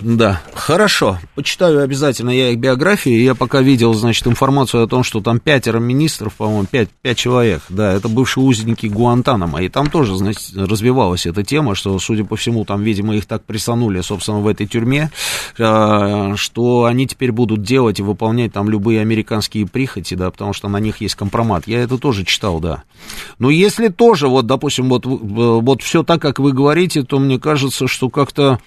B: Да, хорошо. Почитаю обязательно я их биографии. Я пока видел, значит, информацию о том, что там пятеро министров, по-моему, пять, пять человек. Да, это бывшие узники Гуантанама. И там тоже, значит, развивалась эта тема, что, судя по всему, там, видимо, их так присанули, собственно, в этой тюрьме, э, что они теперь будут делать и выполнять там любые американские прихоти, да, потому что на них есть компромат. Я это тоже читал, да. Но если тоже, вот, допустим, вот, вы- вот все так, как вы говорите, то мне кажется, что как-то...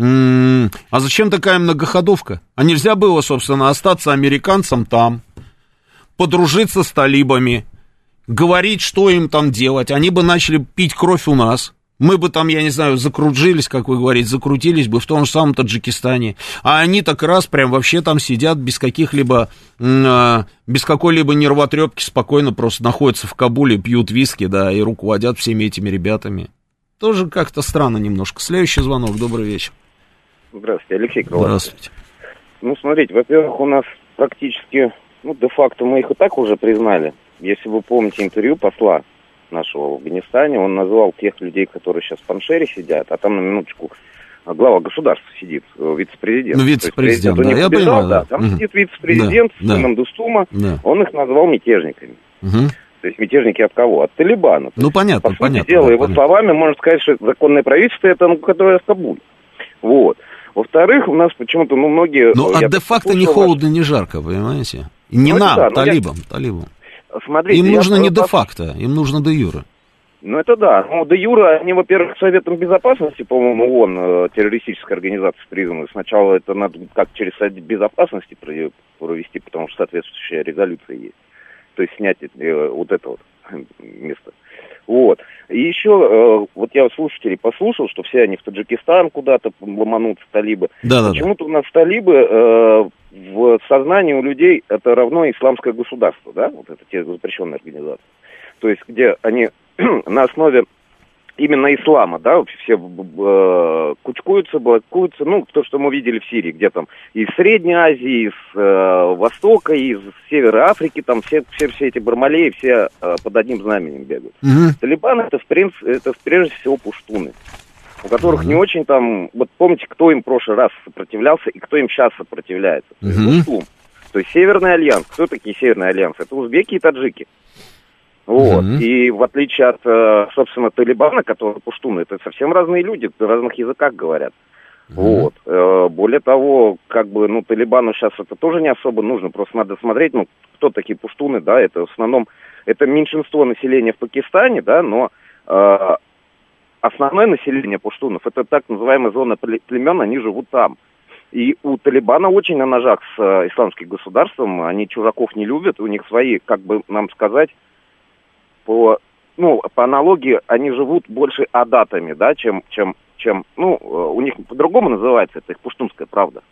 B: М, А зачем такая многоходовка? А нельзя было, собственно, остаться американцам там, подружиться с талибами, говорить, что им там делать. Они бы начали пить кровь у нас. Мы бы там, я не знаю, закружились, как вы говорите, закрутились бы в том же самом Таджикистане. А они так раз прям вообще там сидят без каких-либо, а, без какой-либо нервотрепки, спокойно просто находятся в Кабуле, пьют виски, да, и руководят всеми этими ребятами. Тоже как-то странно немножко. Следующий звонок, добрый вечер.
J: Здравствуйте, Алексей Крылов.
B: Здравствуйте.
J: Ну, смотрите, во-первых, у нас практически, ну, де-факто мы их и так уже признали. Если вы помните интервью посла нашего в Афганистане, он назвал тех людей, которые сейчас в Паншере сидят, а там на минуточку глава государства сидит, э, вице-президент.
B: Ну, вице-президент, да, я
J: убежал,
B: понимаю,
J: да.
B: да.
J: Там
B: Мгм.
J: сидит вице-президент
B: Да,
J: с сыном Дустума,
B: Да.
J: он их назвал мятежниками.
B: Мгм.
J: То есть мятежники от кого? От Талибана.
B: Ну, понятно,
J: По сути
B: понятно.
J: дела,
B: да,
J: его
B: понятно.
J: словами можно сказать, что законное правительство это, ну, которое в Кабуле. Вот. Во-вторых, у нас почему-то, ну, многие...
B: Ну,
J: э,
B: а
J: я
B: де-факто не холодно, не жарко, понимаете? Не
J: Ну,
B: нам,
J: да, я-
B: талибам, талибам.
J: ваш- Смотрите,
B: Им
J: я
B: нужно не де-факто, им нужно де юре.
J: Ну, это да. Ну, де Юра, они, во-первых, Советом Безопасности, по-моему, ООН, э, террористическая организация признана. Сначала это надо как через Совет Безопасности про- провести, потому что соответствующая резолюция есть. То есть снять э, вот это вот место. Вот. И еще, э, вот я слушателей послушал, что все они в Таджикистан куда-то ломанутся, талибы.
B: Да-да-да.
J: Почему-то у нас талибы э, в сознании у людей это равно исламское государство, да, вот это те запрещенные организации. То есть, где они на основе именно ислама, да, все э, кучкуются, блокуются, ну, то, что мы видели в Сирии, где там из Средней Азии, из э, Востока, из Севера Африки, там все, все, все эти бармалеи, все э, под одним знаменем бегают. Угу. Талибан это, в принципе, это прежде всего пуштуны, у которых угу. не очень там, вот помните, кто им в прошлый раз сопротивлялся и кто им сейчас сопротивляется. Угу. Пуштун. То есть Северный альянс. Кто такие Северный альянс? Это узбеки и таджики. Вот. Mm-hmm. И в отличие от, э, собственно, Талибана, который пуштуны, это совсем разные люди, на разных языках говорят. Mm-hmm. Вот. Э, более того, как бы, ну, Талибану сейчас это тоже не особо нужно, просто надо смотреть, ну, кто такие пуштуны, да, это в основном, это меньшинство населения в Пакистане, да, но э, основное население пуштунов, это так называемая зона племен, они живут там. И у Талибана очень на ножах с э, исламским государством, они чужаков не любят, у них свои, как бы нам сказать, по, ну, по аналогии, они живут больше адатами, да, чем, чем, чем, ну, э, у них по-другому называется, это их пуштунская правда.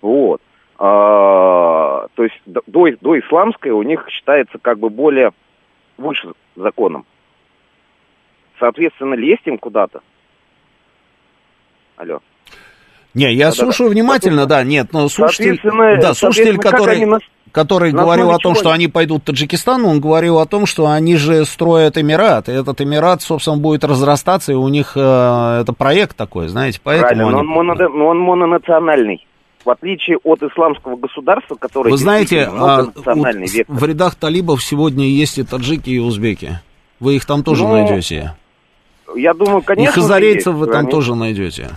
J: Вот. А, то есть до, до исламское у них считается как бы более выше законом. Соответственно, лезть им куда-то. Алло.
B: Не, я да, слушаю да, внимательно, да, нет, но слушатель, да, слушатель, который, который на говорил о том, чего? что они пойдут в Таджикистан, он говорил о том, что они же строят Эмират, и этот Эмират, собственно, будет разрастаться, и у них э, это проект такой, знаете, поэтому... Правильно,
J: они... но, он моно, но он мононациональный. В отличие от исламского государства, которое...
B: Вы знаете, а, в рядах талибов сегодня есть и таджики, и узбеки. Вы их там тоже ну, найдете.
J: Я думаю, конечно...
B: И хазарейцев вы там они... тоже найдете.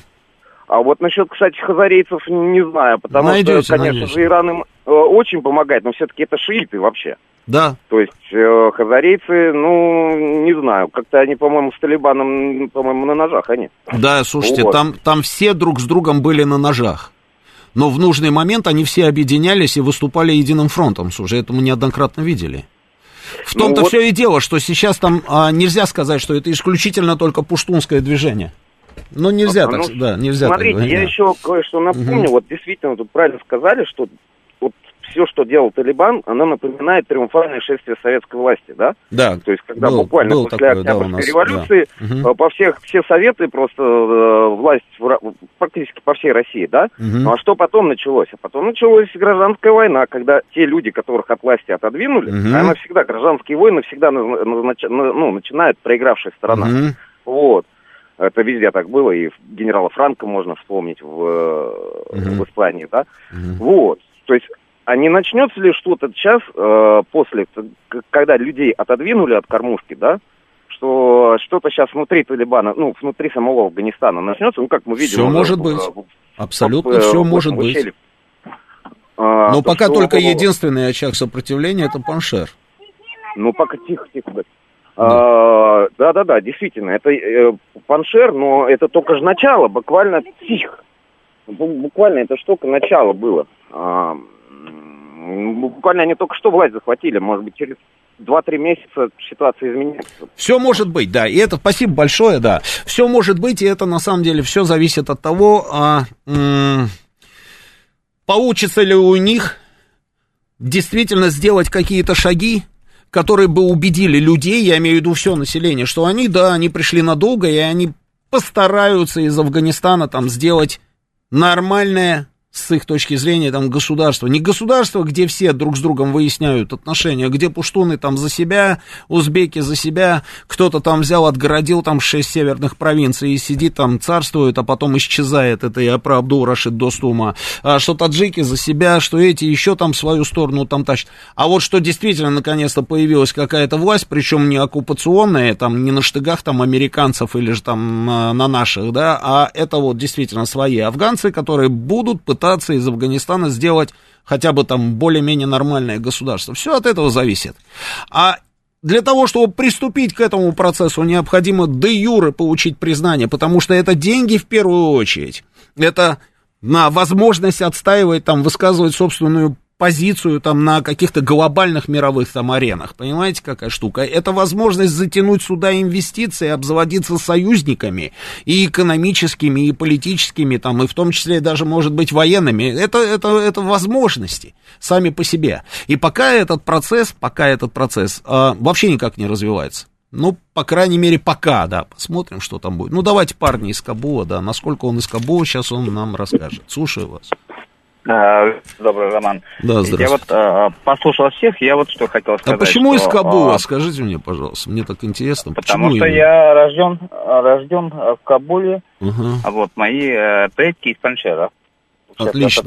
J: А вот насчет, кстати, хазарейцев не знаю, потому найдете, что, конечно найдете. же, Иран им э, очень помогает, но все-таки это шииты вообще.
B: Да.
J: То есть э, хазарейцы, ну, не знаю, как-то они, по-моему, с Талибаном, по-моему, на ножах они.
B: Да, слушайте, вот. там, там все друг с другом были на ножах. Но в нужный момент они все объединялись и выступали единым фронтом. Слушай, это мы неоднократно видели. В том-то ну, вот... все и дело, что сейчас там а, нельзя сказать, что это исключительно только пуштунское движение. Ну, нельзя ну, так, да, нельзя
J: Смотрите,
B: так
J: я еще кое-что напомню. Угу. Вот действительно, тут правильно сказали, что вот все, что делал Талибан, оно напоминает триумфальное шествие советской власти, да?
B: Да.
J: То есть, когда был, буквально был после такое, Октябрьской да, революции да. угу. по всех, все советы просто э, власть в, практически по всей России, да? Угу. Ну а что потом началось? А потом началась гражданская война, когда те люди, которых от власти отодвинули, угу. она всегда, гражданские войны всегда назнач, ну, начинает проигравшая сторона. Угу. Вот. Это везде так было, и генерала Франка можно вспомнить в, угу. в Испании, да. Угу. Вот. То есть а не начнется ли что-то сейчас, э, после, когда людей отодвинули от кормушки, да, что что-то сейчас внутри Талибана, ну, внутри самого Афганистана начнется, ну, как мы видим...
B: Все может быть, абсолютно в, все в, может в, быть. А, Но пока что... только единственный очаг сопротивления это Паншер.
J: Ну, пока тихо, тихо. А, да-да-да, действительно, это э, Паншер, но это только же начало, буквально тихо. Буквально это что только начало было. А, буквально они только что власть захватили, может быть, через 2-3 месяца ситуация изменится.
B: Все может быть, да. И это спасибо большое, да. Все может быть, и это на самом деле все зависит от того, а, м- получится ли у них действительно сделать какие-то шаги, которые бы убедили людей, я имею в виду все население, что они, да, они пришли надолго, и они постараются из Афганистана там сделать нормальное с их точки зрения, там, государство. Не государство, где все друг с другом выясняют отношения, а где пуштуны там за себя, узбеки за себя, кто-то там взял, отгородил там шесть северных провинций и сидит там, царствует, а потом исчезает. Это я про Абду Рашид Достума. А что таджики за себя, что эти еще там свою сторону там тащат. А вот что действительно наконец-то появилась какая-то власть, причем не оккупационная, там не на штыгах там американцев или же там на, на наших, да, а это вот действительно свои афганцы, которые будут пытаться пытаться из Афганистана сделать хотя бы там более-менее нормальное государство. Все от этого зависит. А для того, чтобы приступить к этому процессу, необходимо де юре получить признание, потому что это деньги в первую очередь. Это на возможность отстаивать, там, высказывать собственную позицию там на каких-то глобальных мировых там аренах. Понимаете, какая штука? Это возможность затянуть сюда инвестиции, обзаводиться союзниками и экономическими, и политическими, там, и в том числе даже, может быть, военными. Это, это, это возможности сами по себе. И пока этот процесс, пока этот процесс э, вообще никак не развивается. Ну, по крайней мере, пока, да, посмотрим, что там будет. Ну, давайте парни из Кабула, да, насколько он из Кабула, сейчас он нам расскажет. Слушаю вас.
K: А, добрый, Роман.
B: Да.
K: Я вот а, послушал всех, я вот что хотел сказать.
B: А почему
K: что,
B: из Кабула?
K: а,
B: Скажите мне, пожалуйста, мне так интересно.
K: Потому что
B: именно?
K: я рожден, рожден в Кабуле,
B: Ага,
K: а вот мои э, предки из Паншера. Сейчас
B: Отлично.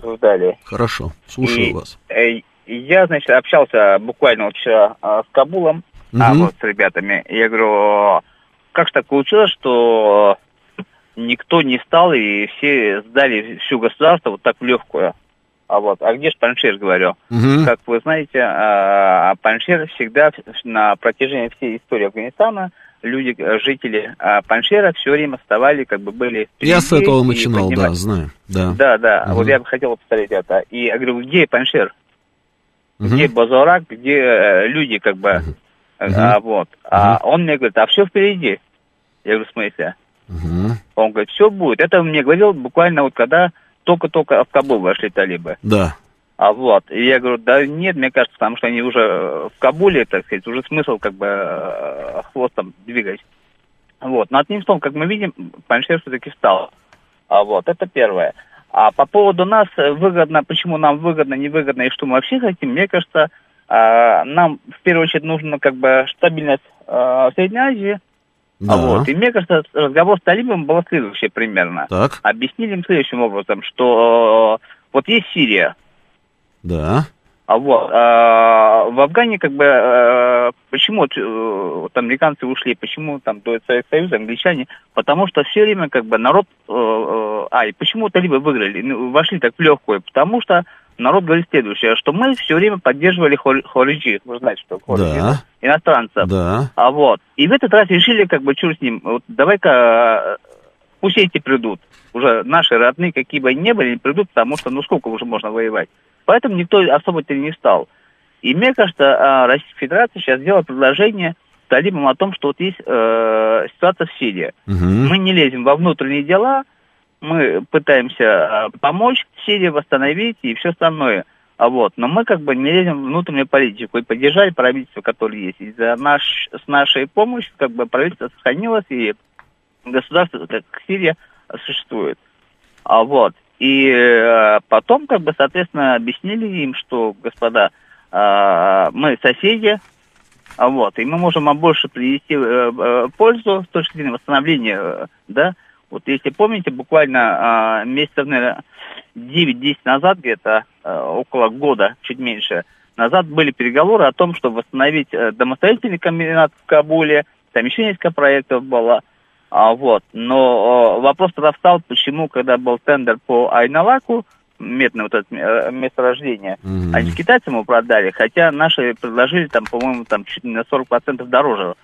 B: хорошо, слушаю
K: И,
B: вас.
K: э, я, значит, общался буквально вот вчера а, с Кабулом, а
B: Мгм.
K: вот с ребятами. Я говорю, как же так получилось, что никто не стал и все сдали всю государство вот так в легкую. А вот, а где же Паншер, говорю?
B: Мгм.
K: Как вы знаете, а, Паншер всегда на протяжении всей истории Афганистана люди, э, жители а, Паншера все время вставали, как бы были...
B: Я с этого начинал, да, знаю, да.
K: Да, да,
B: Мгм.
K: вот я бы хотел повторить это. И я говорю, где Паншер?
B: Мгм.
K: Где Базарак, где э, люди, как бы, э, а, вот. А он мне говорит, а все впереди. Я говорю, в смысле?
B: Мгм.
K: Он говорит, все будет. Это он мне говорил буквально вот когда только-только в Кабул вошли талибы.
B: Да.
K: А вот, и я говорю, да нет, мне кажется, потому что они уже э, в Кабуле, так сказать, уже смысл как бы э, хвостом двигать. Вот, но одним словом, как мы видим, Паншер все-таки встал. А вот, это первое. А по поводу нас э, выгодно, почему нам выгодно, невыгодно и что мы вообще хотим, мне кажется, нам в первую очередь нужна как бы стабильность в Средней Азии.
B: Да.
K: А вот, и мне кажется, разговор с талибом был следующий примерно.
B: Так.
K: Объяснили им следующим образом, что э, вот есть Сирия,
B: Да.
K: а вот а, в Афгане как бы э, почему вот, американцы ушли, почему там до Советского Союза англичане, потому что все время как бы народ, а и почему талибы выиграли, ну, вошли так в легкую, потому что народ говорит следующее, что мы все время поддерживали хор- хориджи, вы знаете, что хориджи,
B: Да.
K: иностранцев.
B: Да.
K: А вот. И в этот раз решили, как бы, что с ним, вот давай-ка э, пусть эти придут. Уже наши родные, какие бы они ни были, не придут, потому что, ну, сколько уже можно воевать. Поэтому никто особо-то не стал. И мне кажется, а, Российская Федерация сейчас сделала предложение талибам о том, что вот есть э, ситуация в Сирии.
B: Мгм.
K: Мы не лезем во внутренние дела, мы пытаемся э, помочь Сирии восстановить и все остальное. А вот, но мы как бы не лезем в внутреннюю политику и поддержали правительство, которое есть. И за наш, с нашей помощью как бы правительство сохранилось и государство, как Сирия, существует. А вот. И э, потом, как бы, соответственно, объяснили им, что, господа, э, мы соседи, а вот, и мы можем вам больше принести э, э, пользу с точки зрения восстановления, э, да. Вот если помните, буквально э, месяцев, наверное, 9-10 назад, где-то э, около года, чуть меньше, назад были переговоры о том, чтобы восстановить э, домостроительный комбинат в Кабуле, там еще несколько проектов было, а, вот. Но э, вопрос тогда встал, почему, когда был тендер по Айналаку, медное вот это э, месторождение,
B: Мгм.
K: они китайцам его продали, хотя наши предложили там, по-моему, там чуть не на 40% дороже.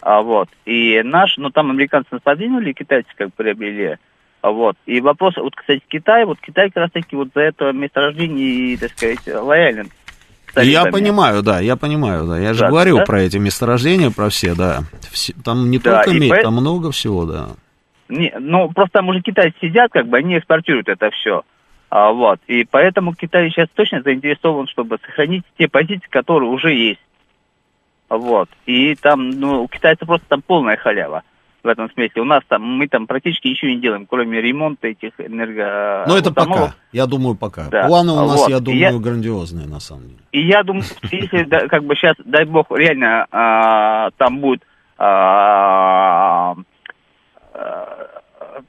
K: А вот. И наш, ну там американцы нас подвинули, китайцы как приобрели. А вот. И вопрос, вот, кстати, Китай, вот Китай как раз таки вот за это месторождение, и, так сказать, лоялен.
B: Я
K: талибами.
B: понимаю, да, я понимаю, да. Я же
K: Да,
B: говорил
K: да?
B: про эти месторождения, про все, да. Все- там не
K: Да,
B: только медь,
K: по-
B: там много всего, да.
K: Не, ну, просто там уже китайцы сидят, как бы, они экспортируют это все. А, вот. И поэтому Китай сейчас точно заинтересован, чтобы сохранить те позиции, которые уже есть. Вот. И там, ну, у китайцев просто там полная халява в этом смысле. У нас там, мы там практически ничего не делаем, кроме ремонта этих энерго...
B: Но это
K: установок.
B: пока, я думаю, пока.
K: Да.
B: Планы у нас,
K: Вот.
B: я думаю,
K: я-
B: грандиозные, на самом деле.
K: И я думаю, если как бы сейчас, дай бог, реально а, там будет, а, а,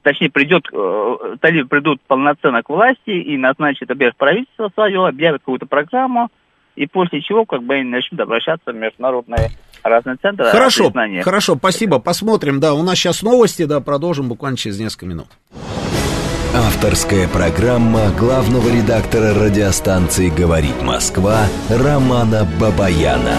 K: точнее, придет, э, талибы придут полноценно к власти и назначат, во-первых, правительство свое, объявят какую-то программу, и после чего как бы они начнут обращаться в международные разные центры
B: Хорошо,
K: признания.
B: хорошо, спасибо, посмотрим, да, у нас сейчас новости, да, продолжим буквально через несколько минут.
A: Авторская программа главного редактора радиостанции «Говорит Москва» Романа Бабаяна.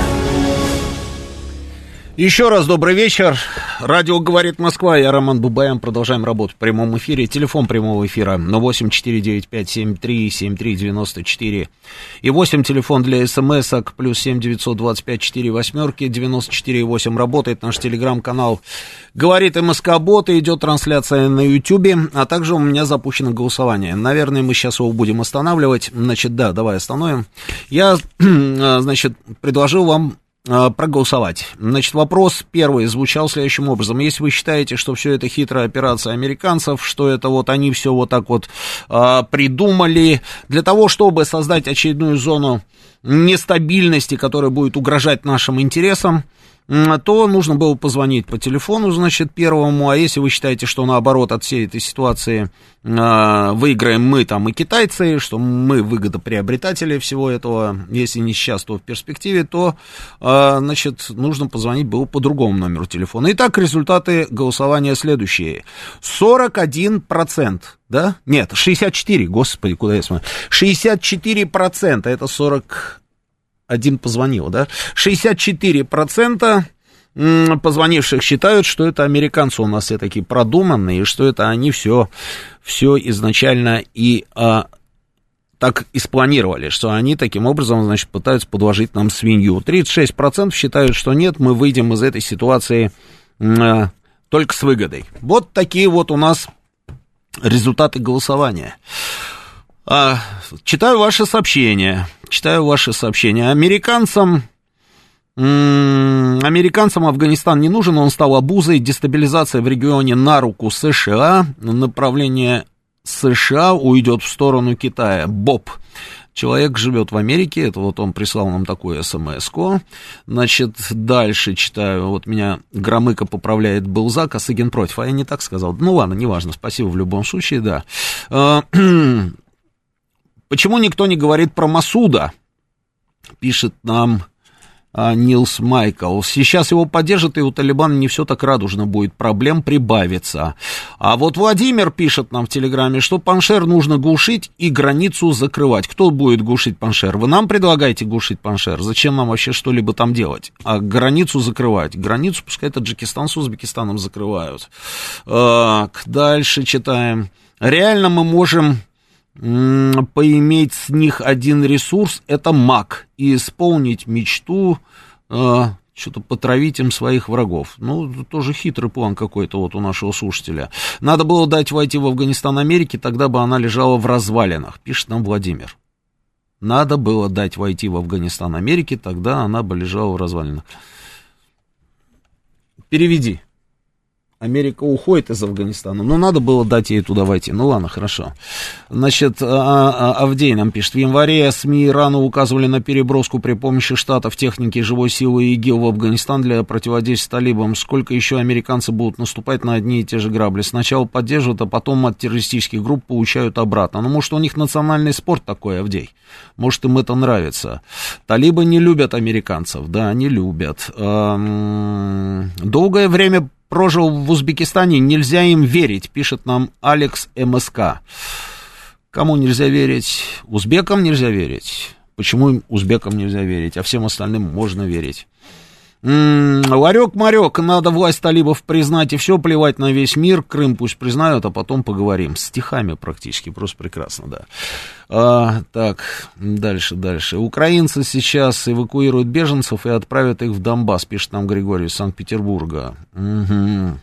B: Еще раз добрый вечер. Радио «Говорит Москва». Я Роман Бубаян. Продолжаем работу в прямом эфире. Телефон прямого эфира на 8495-73-73-94 и 8 телефон для смс-ок плюс 7 925 4 восьмерки 94 8 работает наш телеграм-канал «Говорит МСК Бот» и идет трансляция на Ютьюбе, а также у меня запущено голосование. Наверное, мы сейчас его будем останавливать. Значит, да, давай остановим. Я, значит, предложил вам проголосовать. Значит, вопрос первый звучал следующим образом. Если вы считаете, что все это хитрая операция американцев, что это вот они все вот так вот э, придумали для того, чтобы создать очередную зону нестабильности, которая будет угрожать нашим интересам, то нужно было позвонить по телефону, значит, первому, а если вы считаете, что наоборот от всей этой ситуации э, выиграем мы там и китайцы, что мы выгодоприобретатели всего этого, если не сейчас, то в перспективе, то, э, значит, нужно позвонить было по другому номеру телефона. Итак, результаты голосования следующие. 41%, да? Нет, 64, господи, куда я смотрю? 64%, это 40 один позвонил, да, 64% позвонивших считают, что это американцы у нас все такие продуманные, что это они все, все изначально и а, так и спланировали, что они таким образом, значит, пытаются подложить нам свинью. 36% считают, что нет, мы выйдем из этой ситуации а, только с выгодой. Вот такие вот у нас результаты голосования. А, читаю ваши сообщения. Читаю ваши сообщения. Американцам Американцам Афганистан не нужен, он стал обузой, дестабилизация в регионе на руку США, направление США уйдет в сторону Китая. Боб. Человек живет в Америке, это вот он прислал нам такую смс -ку. Значит, дальше читаю, вот меня Громыко поправляет, был за, Косыгин против, а я не так сказал. Ну ладно, неважно, спасибо в любом случае, да. Почему никто не говорит про Масуда? Пишет нам а, Нилс Майкл. Сейчас его поддержат, и у Талибана не все так радужно будет, проблем прибавится. А вот Владимир пишет нам в Телеграме, что Паншер нужно глушить и границу закрывать. Кто будет глушить Паншер? Вы нам предлагаете глушить Паншер? Зачем нам вообще что-либо там делать? А границу закрывать? Границу пускай Таджикистан с Узбекистаном закрывают. Так, дальше читаем. Реально мы можем поиметь с них один ресурс, это маг, и исполнить мечту, э, что-то потравить им своих врагов. Ну, тоже хитрый план какой-то вот у нашего слушателя. Надо было дать войти в Афганистан Америки, тогда бы она лежала в развалинах, пишет нам Владимир. Надо было дать войти в Афганистан Америки, тогда она бы лежала в развалинах. Переведи. Америка уходит из Афганистана, но надо было дать ей туда войти. Ну ладно, хорошо. Значит, а, а, Авдей нам пишет, в январе СМИ Ирана указывали на переброску при помощи штатов техники живой силы ИГИЛ в Афганистан для противодействия талибам. Сколько еще американцы будут наступать на одни и те же грабли? Сначала поддерживают, а потом от террористических групп получают обратно. Ну, может, у них национальный спорт такой, Авдей? Может, им это нравится? Талибы не любят американцев, да, не любят. Долгое время прожил в Узбекистане, нельзя им верить, пишет нам Алекс МСК. Кому нельзя верить? Узбекам нельзя верить. Почему узбекам нельзя верить, а всем остальным можно верить? Ларек-марек, надо власть талибов признать и все, плевать на весь мир, Крым пусть признают, а потом поговорим. Стихами практически, просто прекрасно, да. А, так, дальше, дальше. Украинцы сейчас эвакуируют беженцев и отправят их в Донбасс, пишет нам Григорий из Санкт-Петербурга. Угу.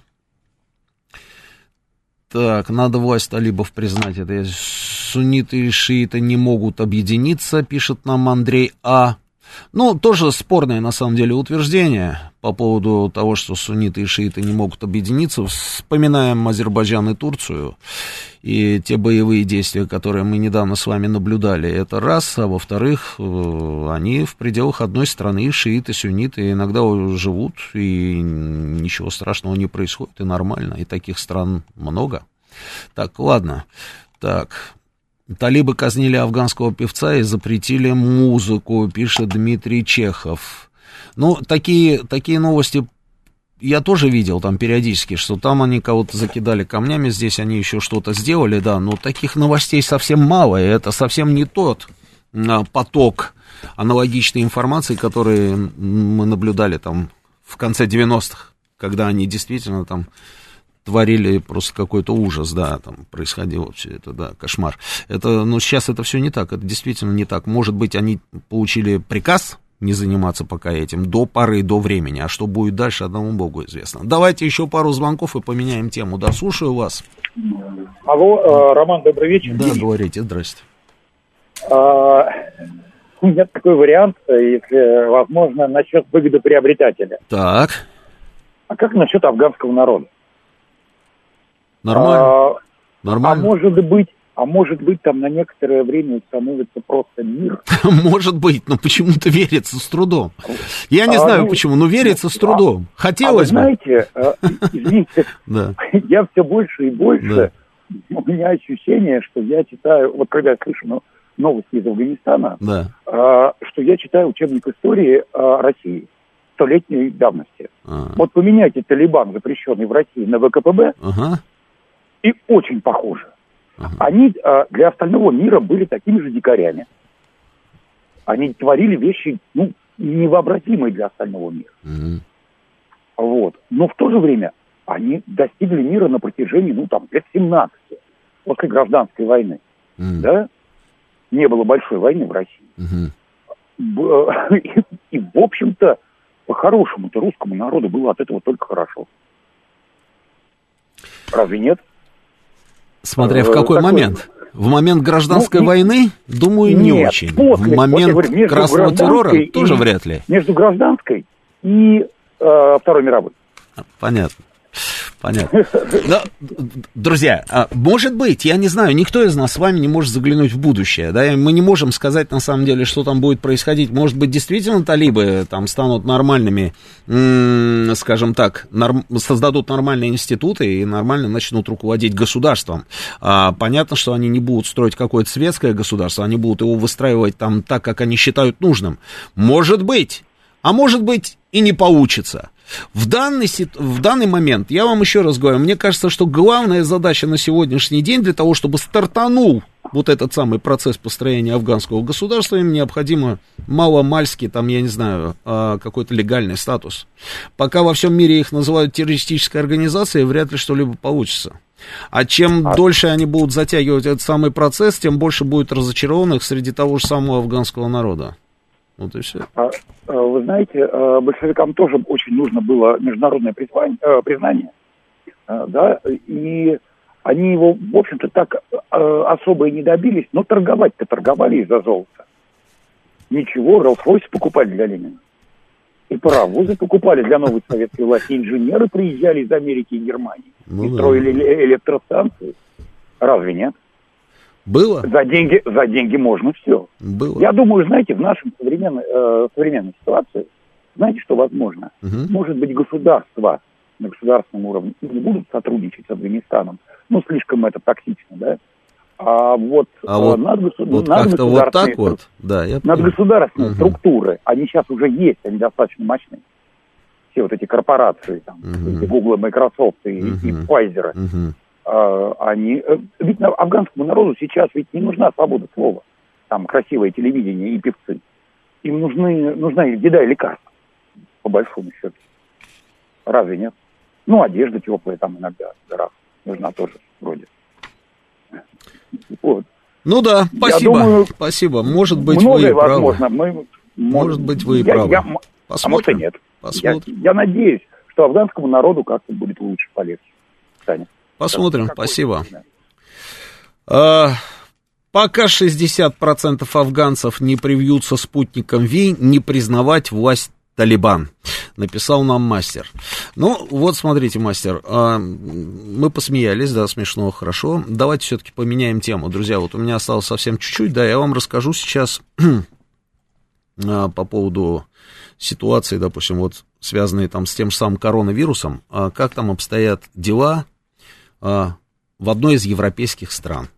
B: Так, надо власть талибов признать это. Сунниты и шииты не могут объединиться, пишет нам Андрей А. Ну, тоже спорное, на самом деле, утверждение по поводу того, что сунниты и шииты не могут объединиться. Вспоминаем Азербайджан и Турцию и те боевые действия, которые мы недавно с вами наблюдали. Это раз, а во-вторых, э, они в пределах одной страны, шииты, сунниты, иногда живут, и ничего страшного не происходит, и нормально, и таких стран много. Так, ладно. Так, Талибы казнили афганского певца и запретили музыку, пишет Дмитрий Чехов. Ну, такие, такие новости я тоже видел там периодически, что там они кого-то закидали камнями, здесь они еще что-то сделали, да, но таких новостей совсем мало, и это совсем не тот а, поток аналогичной информации, который мы наблюдали там в конце 90-х, когда они действительно там творили просто какой-то ужас, да, там происходило все это, да, кошмар. Это, ну, сейчас это все не так, это действительно не так. Может быть, они получили приказ не заниматься пока этим до поры, до времени, а что будет дальше, одному богу известно. Давайте еще пару звонков и поменяем тему, да, слушаю вас.
L: Алло, э, Роман, добрый вечер.
B: Да, говорите, здрасте.
L: А, у меня такой вариант, если возможно, насчет выгодоприобретателя.
B: Так.
L: А как насчет афганского народа?
B: Нормально.
L: А,
B: Нормально.
L: А может быть, а может быть, там на некоторое время установится просто мир.
B: Может быть, но почему-то верится с трудом. Я не
L: А,
B: знаю
L: ну,
B: почему, но верится с
L: а-
B: трудом.
L: А вы
B: Хотелось бы.
L: знаете, извините, я все больше и больше, у меня ощущение, что я читаю, вот когда я слышу новости из Афганистана, а, что я читаю учебник истории а, России столетней давности.
B: А.
L: Вот поменяйте Талибан, запрещенный в России, на ВКПБ. И очень похоже. Они а, для остального мира были такими же дикарями. Они творили вещи, ну, невообразимые для остального мира.
B: Мгм.
L: Вот. Но в то же время они достигли мира на протяжении, ну, там, лет 17, после гражданской войны. Да? Не было большой войны в России. Б- И, и, в общем-то, по-хорошему-то русскому народу было от этого только хорошо. Разве нет?
B: Смотря в
L: Э,
B: какой
L: такой-
B: момент. В момент гражданской
L: Ну, и-
B: войны, думаю, не
L: Нет,
B: очень.
L: после.
B: в
L: Вот
B: момент
L: говорю, между
B: красного террора
L: гражданской
B: тоже
L: и-
B: вряд ли.
L: Между гражданской и э, Второй мировой.
B: Понятно. Понятно. Но, друзья, а, может быть, я не знаю, никто из нас с вами не может заглянуть в будущее, да, и мы не можем сказать на самом деле, что там будет происходить. Может быть, действительно талибы там станут нормальными, скажем так, норм- создадут нормальные институты и нормально начнут руководить государством. А, понятно, что они не будут строить какое-то светское государство, они будут его выстраивать там так, как они считают нужным. Может быть, а может быть и не получится. В данный, в данный момент, я вам еще раз говорю, мне кажется, что главная задача на сегодняшний день для того, чтобы стартанул вот этот самый процесс построения афганского государства, им необходимо маломальский, там, я не знаю, а, какой-то легальный статус. Пока во всем мире их называют террористической организацией, вряд ли что-либо получится. А чем дольше они будут затягивать этот самый процесс, тем больше будет разочарованных среди того же самого афганского народа. Вот и все.
L: А, а, Вы знаете, а, большевикам тоже очень нужно было международное э, признание, да, и они его, в общем-то, так особо и не добились, но торговать-то торговали из-за золота. Ничего, Роллс-Ройс покупали для Ленина. И паровозы покупали для новой советской власти. Инженеры приезжали из Америки и Германии.
B: Ну
L: и
B: да.
L: строили эле- электростанции. Разве нет?
B: Было?
L: За деньги, за деньги можно все.
B: Было.
L: Я думаю, знаете, в нашем современной, э, современной ситуации, знаете, что возможно?
B: Мгм.
L: Может быть, государства на государственном уровне не будут сотрудничать с Афганистаном. Ну, слишком это токсично, да? А вот,
B: А
L: э,
B: вот,
L: над, госу-
B: вот
L: над
B: как-то вот так вот, да, я
L: над государственные
B: Мгм.
L: структуры, они сейчас уже есть, они достаточно мощные. Все вот эти корпорации, там, эти Google, Microsoft и, и Pfizer,
B: Мгм.
L: А, они... э, Ведь афганскому народу сейчас ведь не нужна свобода слова. Там красивое телевидение и певцы. Им нужны, нужна еда и лекарства, по большому счету. Разве нет? Ну, одежда теплая там иногда, раз, нужна тоже вроде. Вот.
B: Ну да,
L: Я
B: спасибо.
L: думаю,
B: спасибо. Может быть, вы и правы.
L: возможно. Мы,
B: Может быть, вы и
L: я-
B: правы.
L: я- м- а может и
B: Посмотрим.
L: нет.
B: Посмотрим.
L: Я, я надеюсь, что афганскому народу как-то будет лучше, полегче. Саня.
B: Посмотрим,
L: Какой-
B: спасибо. А, пока 60% афганцев не привьются спутником ВИ, не признавать власть Талибан, написал нам мастер. Ну, вот смотрите, мастер, а, мы посмеялись, да, смешно, хорошо. Давайте все-таки поменяем тему, друзья. Вот у меня осталось совсем чуть-чуть, да, я вам расскажу сейчас а, по поводу ситуации, допустим, вот связанные там с тем же самым коронавирусом, а, как там обстоят дела в одной из европейских стран.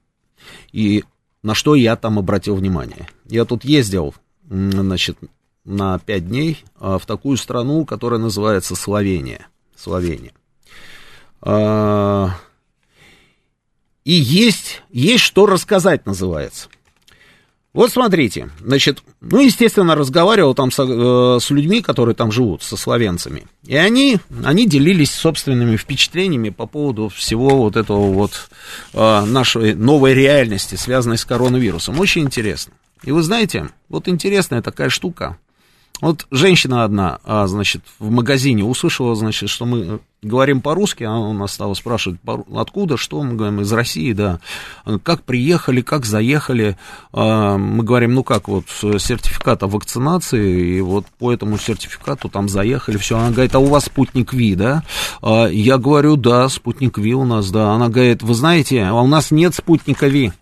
B: И на что я там обратил внимание. Я тут ездил, значит, на пять дней а, в такую страну, которая называется Словения. Словения. А, И есть, есть что рассказать, называется. Вот смотрите, значит, ну, естественно, разговаривал там со- э, с, людьми, которые там живут, со словенцами. И они, они делились собственными впечатлениями по поводу всего вот этого вот э, нашей новой реальности, связанной с коронавирусом. Очень интересно. И вы знаете, вот интересная такая штука. Вот женщина одна, а, значит, в магазине услышала, значит, что мы говорим по-русски, она у нас стала спрашивать, откуда, что, мы говорим, из России, да, как приехали, как заехали, а, мы говорим, ну как, вот, сертификат о вакцинации, и вот по этому сертификату там заехали, все, она говорит, а у вас спутник Ви, да, а, я говорю, да, спутник Ви у нас, да, она говорит, вы знаете, а у нас нет спутника Ви,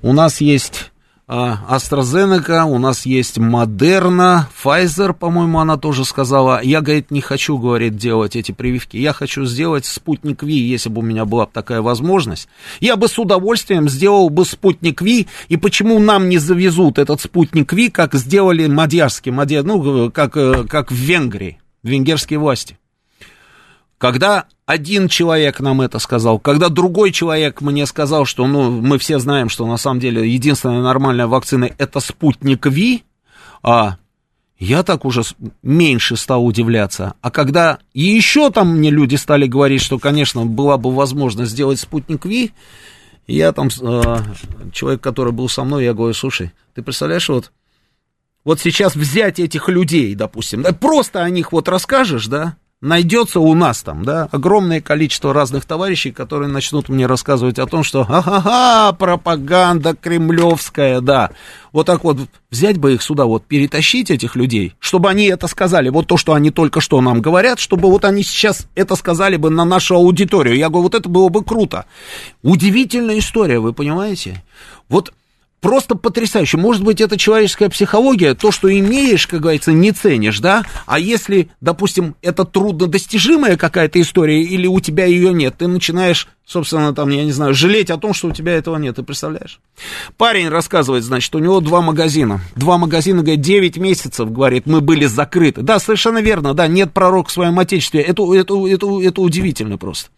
B: у нас есть AstraZeneca, у нас есть Moderna, Pfizer, по-моему, она тоже сказала. Я, говорит, не хочу, говорит, делать эти прививки. Я хочу сделать спутник Ви, если бы у меня была такая возможность. Я бы с удовольствием сделал бы спутник Ви. И почему нам не завезут этот спутник Ви, как сделали мадьярские, мадьяр, ну, как, э, как в Венгрии, венгерские власти. Когда один человек нам это сказал, когда другой человек мне сказал, что ну, мы все знаем, что на самом деле единственная нормальная вакцина это спутник Ви, а я так уже меньше стал удивляться. А когда еще там мне люди стали говорить, что, конечно, была бы возможность сделать спутник Ви, я там, э, человек, который был со мной, я говорю, слушай, ты представляешь, вот, вот сейчас взять этих людей, допустим, да, просто о них вот расскажешь, да, найдется у нас там, да, огромное количество разных товарищей, которые начнут мне рассказывать о том, что ага, пропаганда кремлевская, да. Вот так вот взять бы их сюда, вот перетащить этих людей, чтобы они это сказали, вот то, что они только что нам говорят, чтобы вот они сейчас это сказали бы на нашу аудиторию. Я говорю, вот это было бы круто. Удивительная история, вы понимаете? Вот просто потрясающе. Может быть, это человеческая психология, то, что имеешь, как говорится, не ценишь, да? А если, допустим, это труднодостижимая какая-то история, или у тебя ее нет, ты начинаешь, собственно, там, я не знаю, жалеть о том, что у тебя этого нет, ты представляешь? Парень рассказывает, значит, у него два магазина. Два магазина, говорит, 9 месяцев, говорит, мы были закрыты. Да, совершенно верно, да, нет пророк в своем отечестве. Это, это, это, это удивительно просто.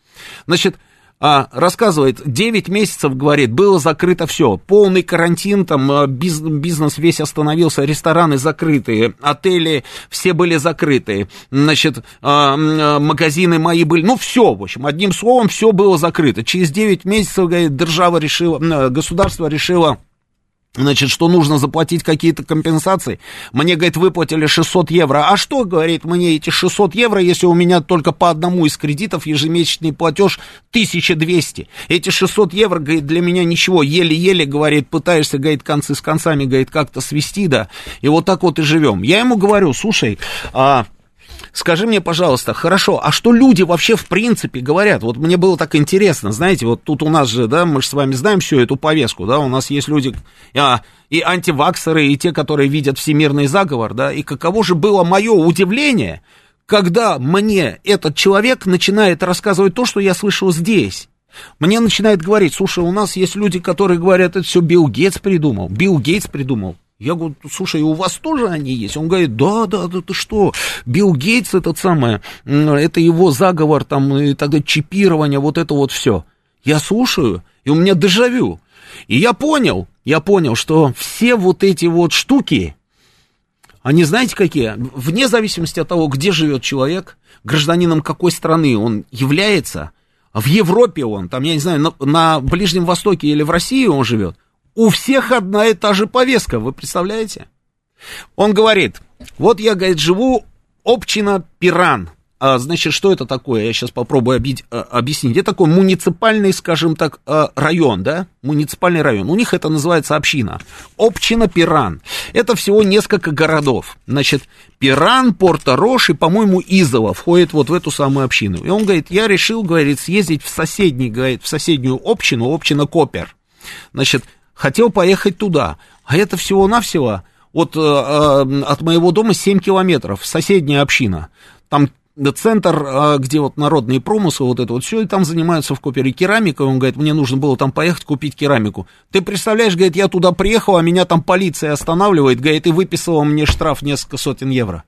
B: Значит, а, рассказывает, 9 месяцев, говорит, было закрыто все, полный карантин, там а, бизнес весь остановился, рестораны закрытые, отели все были закрыты, значит, а, а, магазины мои были, ну все, в общем, одним словом, все было закрыто. Через 9 месяцев, говорит, держава решила, государство решило Значит, что нужно заплатить какие-то компенсации. Мне, говорит, выплатили 600 евро. А что, говорит, мне эти 600 евро, если у меня только по одному из кредитов ежемесячный платеж 1200? Эти 600 евро, говорит, для меня ничего. Еле-еле, говорит, пытаешься, говорит, концы с концами, говорит, как-то свести, да. И вот так вот и живем. Я ему говорю, слушай, а Скажи мне, пожалуйста, хорошо, а что люди вообще в принципе говорят? Вот мне было так интересно, знаете, вот тут у нас же, да, мы же с вами знаем всю эту повестку, да, у нас есть люди, а, и антиваксеры, и те, которые видят всемирный заговор, да, и каково же было мое удивление, когда мне этот человек начинает рассказывать то, что я слышал здесь. Мне начинает говорить, слушай, у нас есть люди, которые говорят, это все Билл Гейтс придумал, Билл Гейтс придумал. Я говорю, слушай, у вас тоже они есть? Он говорит, да, да, да, ты что? Билл Гейтс, этот самое, это его заговор, там, и тогда чипирование, вот это вот все. Я слушаю, и у меня дежавю. И я понял, я понял, что все вот эти вот штуки, они знаете какие? Вне зависимости от того, где живет человек, гражданином какой страны он является, в Европе он, там, я не знаю, на, на Ближнем Востоке или в России он живет, у всех одна и та же повестка, вы представляете? Он говорит, вот я, говорит, живу община Пиран. А, значит, что это такое? Я сейчас попробую объяснить. А, объяснить. Это такой муниципальный, скажем так, а, район, да? Муниципальный район. У них это называется община. Община Пиран. Это всего несколько городов. Значит, Пиран, Порто-Рош и, по-моему, Изово входит вот в эту самую общину. И он говорит, я решил, говорит, съездить в соседний, говорит, в соседнюю общину, община Копер. Значит, хотел поехать туда. А это всего-навсего от, э, э, от моего дома 7 километров, соседняя община. Там центр, э, где вот народные промыслы, вот это вот все, и там занимаются в Копере керамикой. Он говорит, мне нужно было там поехать купить керамику. Ты представляешь, говорит, я туда приехал, а меня там полиция останавливает, говорит, и выписала мне штраф несколько сотен евро.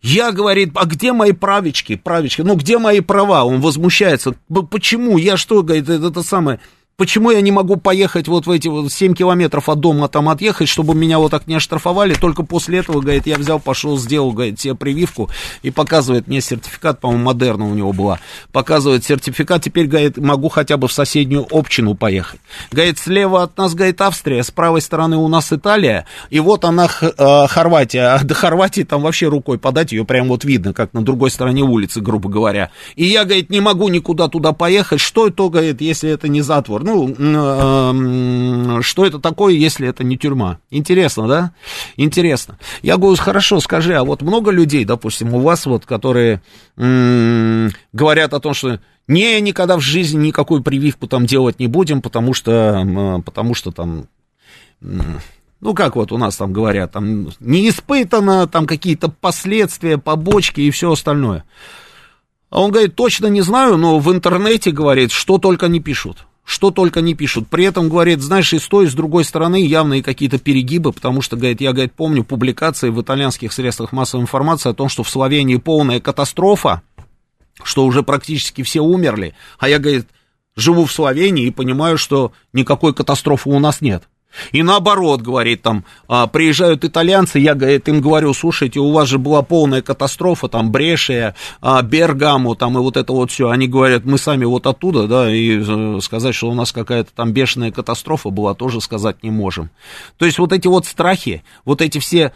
B: Я, говорит, а где мои правички, правички, ну где мои права? Он возмущается. Почему? Я что, говорит, это, это самое, Почему я не могу поехать вот в эти вот 7 километров от дома там отъехать, чтобы меня вот так не оштрафовали? Только после этого, говорит, я взял, пошел, сделал, говорит, себе прививку и показывает мне сертификат, по-моему, Модерна у него была. Показывает сертификат, теперь, говорит, могу хотя бы в соседнюю общину поехать. Говорит, слева от нас, говорит, Австрия, с правой стороны у нас Италия, и вот она, э, Хорватия. А до Хорватии там вообще рукой подать, ее прям вот видно, как на другой стороне улицы, грубо говоря. И я, говорит, не могу никуда туда поехать. Что это, говорит, если это не затвор? Ну, э, что это такое, если это не тюрьма? Интересно, да? Интересно. Я говорю, хорошо, скажи, а вот много людей, допустим, у вас вот, которые говорят о том, что не, никогда в жизни никакую прививку там делать не будем, потому что, потому что там, ну, как вот у нас там говорят, там не испытано, там какие-то последствия, побочки и все остальное. А он говорит, точно не знаю, но в интернете, говорит, что только не пишут что только не пишут. При этом, говорит, знаешь, и с той, и с другой стороны явные какие-то перегибы, потому что, говорит, я, говорит, помню публикации в итальянских средствах массовой информации о том, что в Словении полная катастрофа, что уже практически все умерли, а я, говорит, живу в Словении и понимаю, что никакой катастрофы у нас нет. И наоборот, говорит, там, а, приезжают итальянцы, я, говорит, им говорю, слушайте, у вас же была полная катастрофа, там, Брешия, а, Бергамо, там, и вот это вот все. Они говорят, мы сами вот оттуда, да, и э, сказать, что у нас какая-то там бешеная катастрофа была, тоже сказать не можем. То есть вот эти вот страхи, вот эти все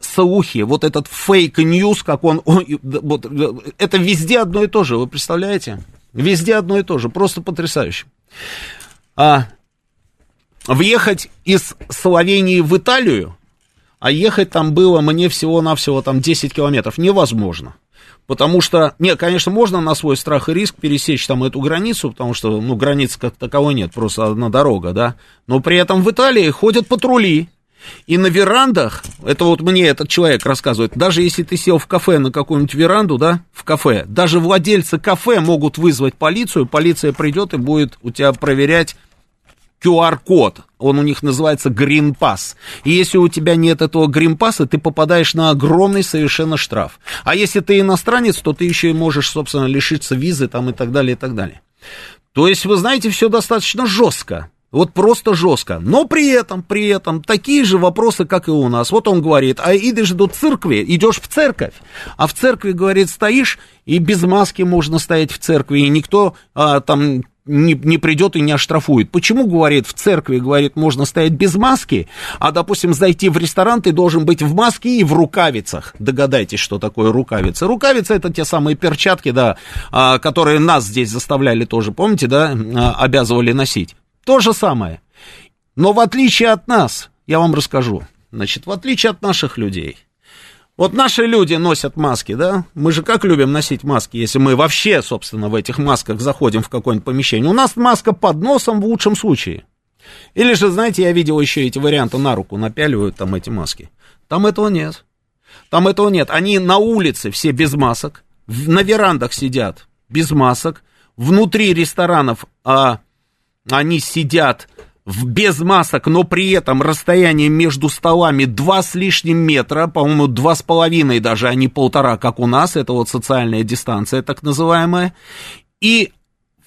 B: слухи, вот этот fake news, как он, вот, э, это везде одно и то же, вы представляете? Везде одно и то же, просто потрясающе. А, въехать из Словении в Италию, а ехать там было мне всего-навсего там 10 километров, невозможно. Потому что, нет, конечно, можно на свой страх и риск пересечь там эту границу, потому что, ну, границы как таковой нет, просто одна дорога, да. Но при этом в Италии ходят патрули, и на верандах, это вот мне этот человек рассказывает, даже если ты сел в кафе на какую-нибудь веранду, да, в кафе, даже владельцы кафе могут вызвать полицию, полиция придет и будет у тебя проверять QR-код, он у них называется Green Pass. И если у тебя нет этого Green Pass, ты попадаешь на огромный совершенно штраф. А если ты иностранец, то ты еще и можешь, собственно, лишиться визы там и так далее, и так далее. То есть, вы знаете, все достаточно жестко. Вот просто жестко. Но при этом, при этом, такие же вопросы, как и у нас. Вот он говорит, а идешь до церкви, идешь в церковь. А в церкви, говорит, стоишь, и без маски можно стоять в церкви, и никто а, там не, не придет и не оштрафует. Почему, говорит, в церкви, говорит, можно стоять без маски, а, допустим, зайти в ресторан, ты должен быть в маске и в рукавицах. Догадайтесь, что такое рукавицы. Рукавицы это те самые перчатки, да, а, которые нас здесь заставляли тоже, помните, да, а, обязывали носить. То же самое. Но в отличие от нас, я вам расскажу, значит, в отличие от наших людей, вот наши люди носят маски, да? Мы же как любим носить маски, если мы вообще, собственно, в этих масках заходим в какое-нибудь помещение. У нас маска под носом в лучшем случае. Или же, знаете, я видел еще эти варианты на руку напяливают там эти маски. Там этого нет. Там этого нет. Они на улице все без масок, на верандах сидят без масок, внутри ресторанов а, они сидят в, без масок, но при этом расстояние между столами два с лишним метра, по-моему, два с половиной даже, а не полтора, как у нас, это вот социальная дистанция так называемая, и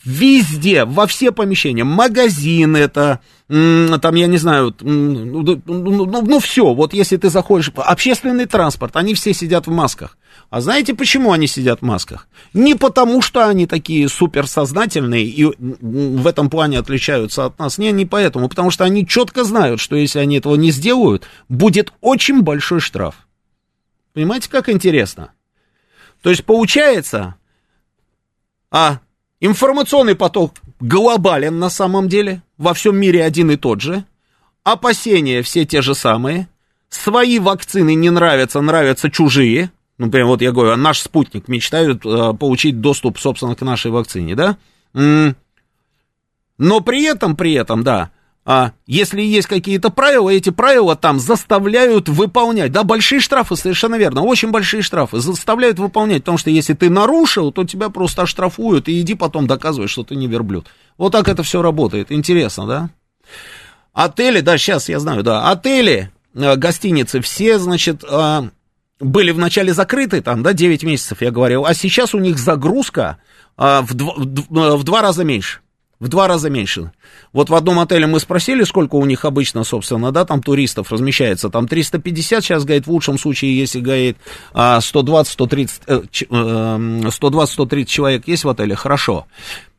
B: везде, во все помещения, магазин это, там, я не знаю, ну, ну, ну, ну все, вот если ты заходишь, общественный транспорт, они все сидят в масках. А знаете, почему они сидят в масках? Не потому, что они такие суперсознательные и в этом плане отличаются от нас. Не, не поэтому. Потому что они четко знают, что если они этого не сделают, будет очень большой штраф. Понимаете, как интересно? То есть получается, а информационный поток глобален на самом деле, во всем мире один и тот же, опасения все те же самые, свои вакцины не нравятся, нравятся чужие – ну, прям вот я говорю, наш спутник мечтают э, получить доступ, собственно, к нашей вакцине, да? Но при этом, при этом, да, а если есть какие-то правила, эти правила там заставляют выполнять. Да, большие штрафы, совершенно верно, очень большие штрафы заставляют выполнять, потому что если ты нарушил, то тебя просто оштрафуют, и иди потом доказывай, что ты не верблюд. Вот так это все работает. Интересно, да? Отели, да, сейчас я знаю, да, отели, э, гостиницы, все, значит, а, были вначале закрыты, там, да, 9 месяцев, я говорил, а сейчас у них загрузка а, в, два, в два раза меньше. В два раза меньше. Вот в одном отеле мы спросили, сколько у них обычно, собственно, да, там туристов размещается. Там 350, сейчас, говорит, в лучшем случае, если, говорит, 120-130 120-130 человек есть в отеле, хорошо.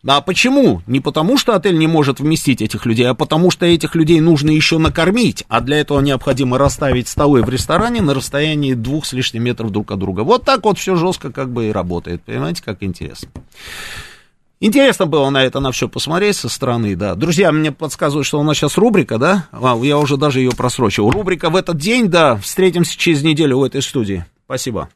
B: А почему? Не потому, что отель не может вместить этих людей, а потому, что этих людей нужно еще накормить, а для этого необходимо расставить столы в ресторане на расстоянии двух с лишним метров друг от друга. Вот так вот все жестко как бы и работает. Понимаете, как интересно. Интересно было на это, на все посмотреть со стороны, да. Друзья, мне подсказывают, что у нас сейчас рубрика, да? А, я уже даже ее просрочил. Рубрика в этот день, да. Встретимся через неделю в этой студии. Спасибо.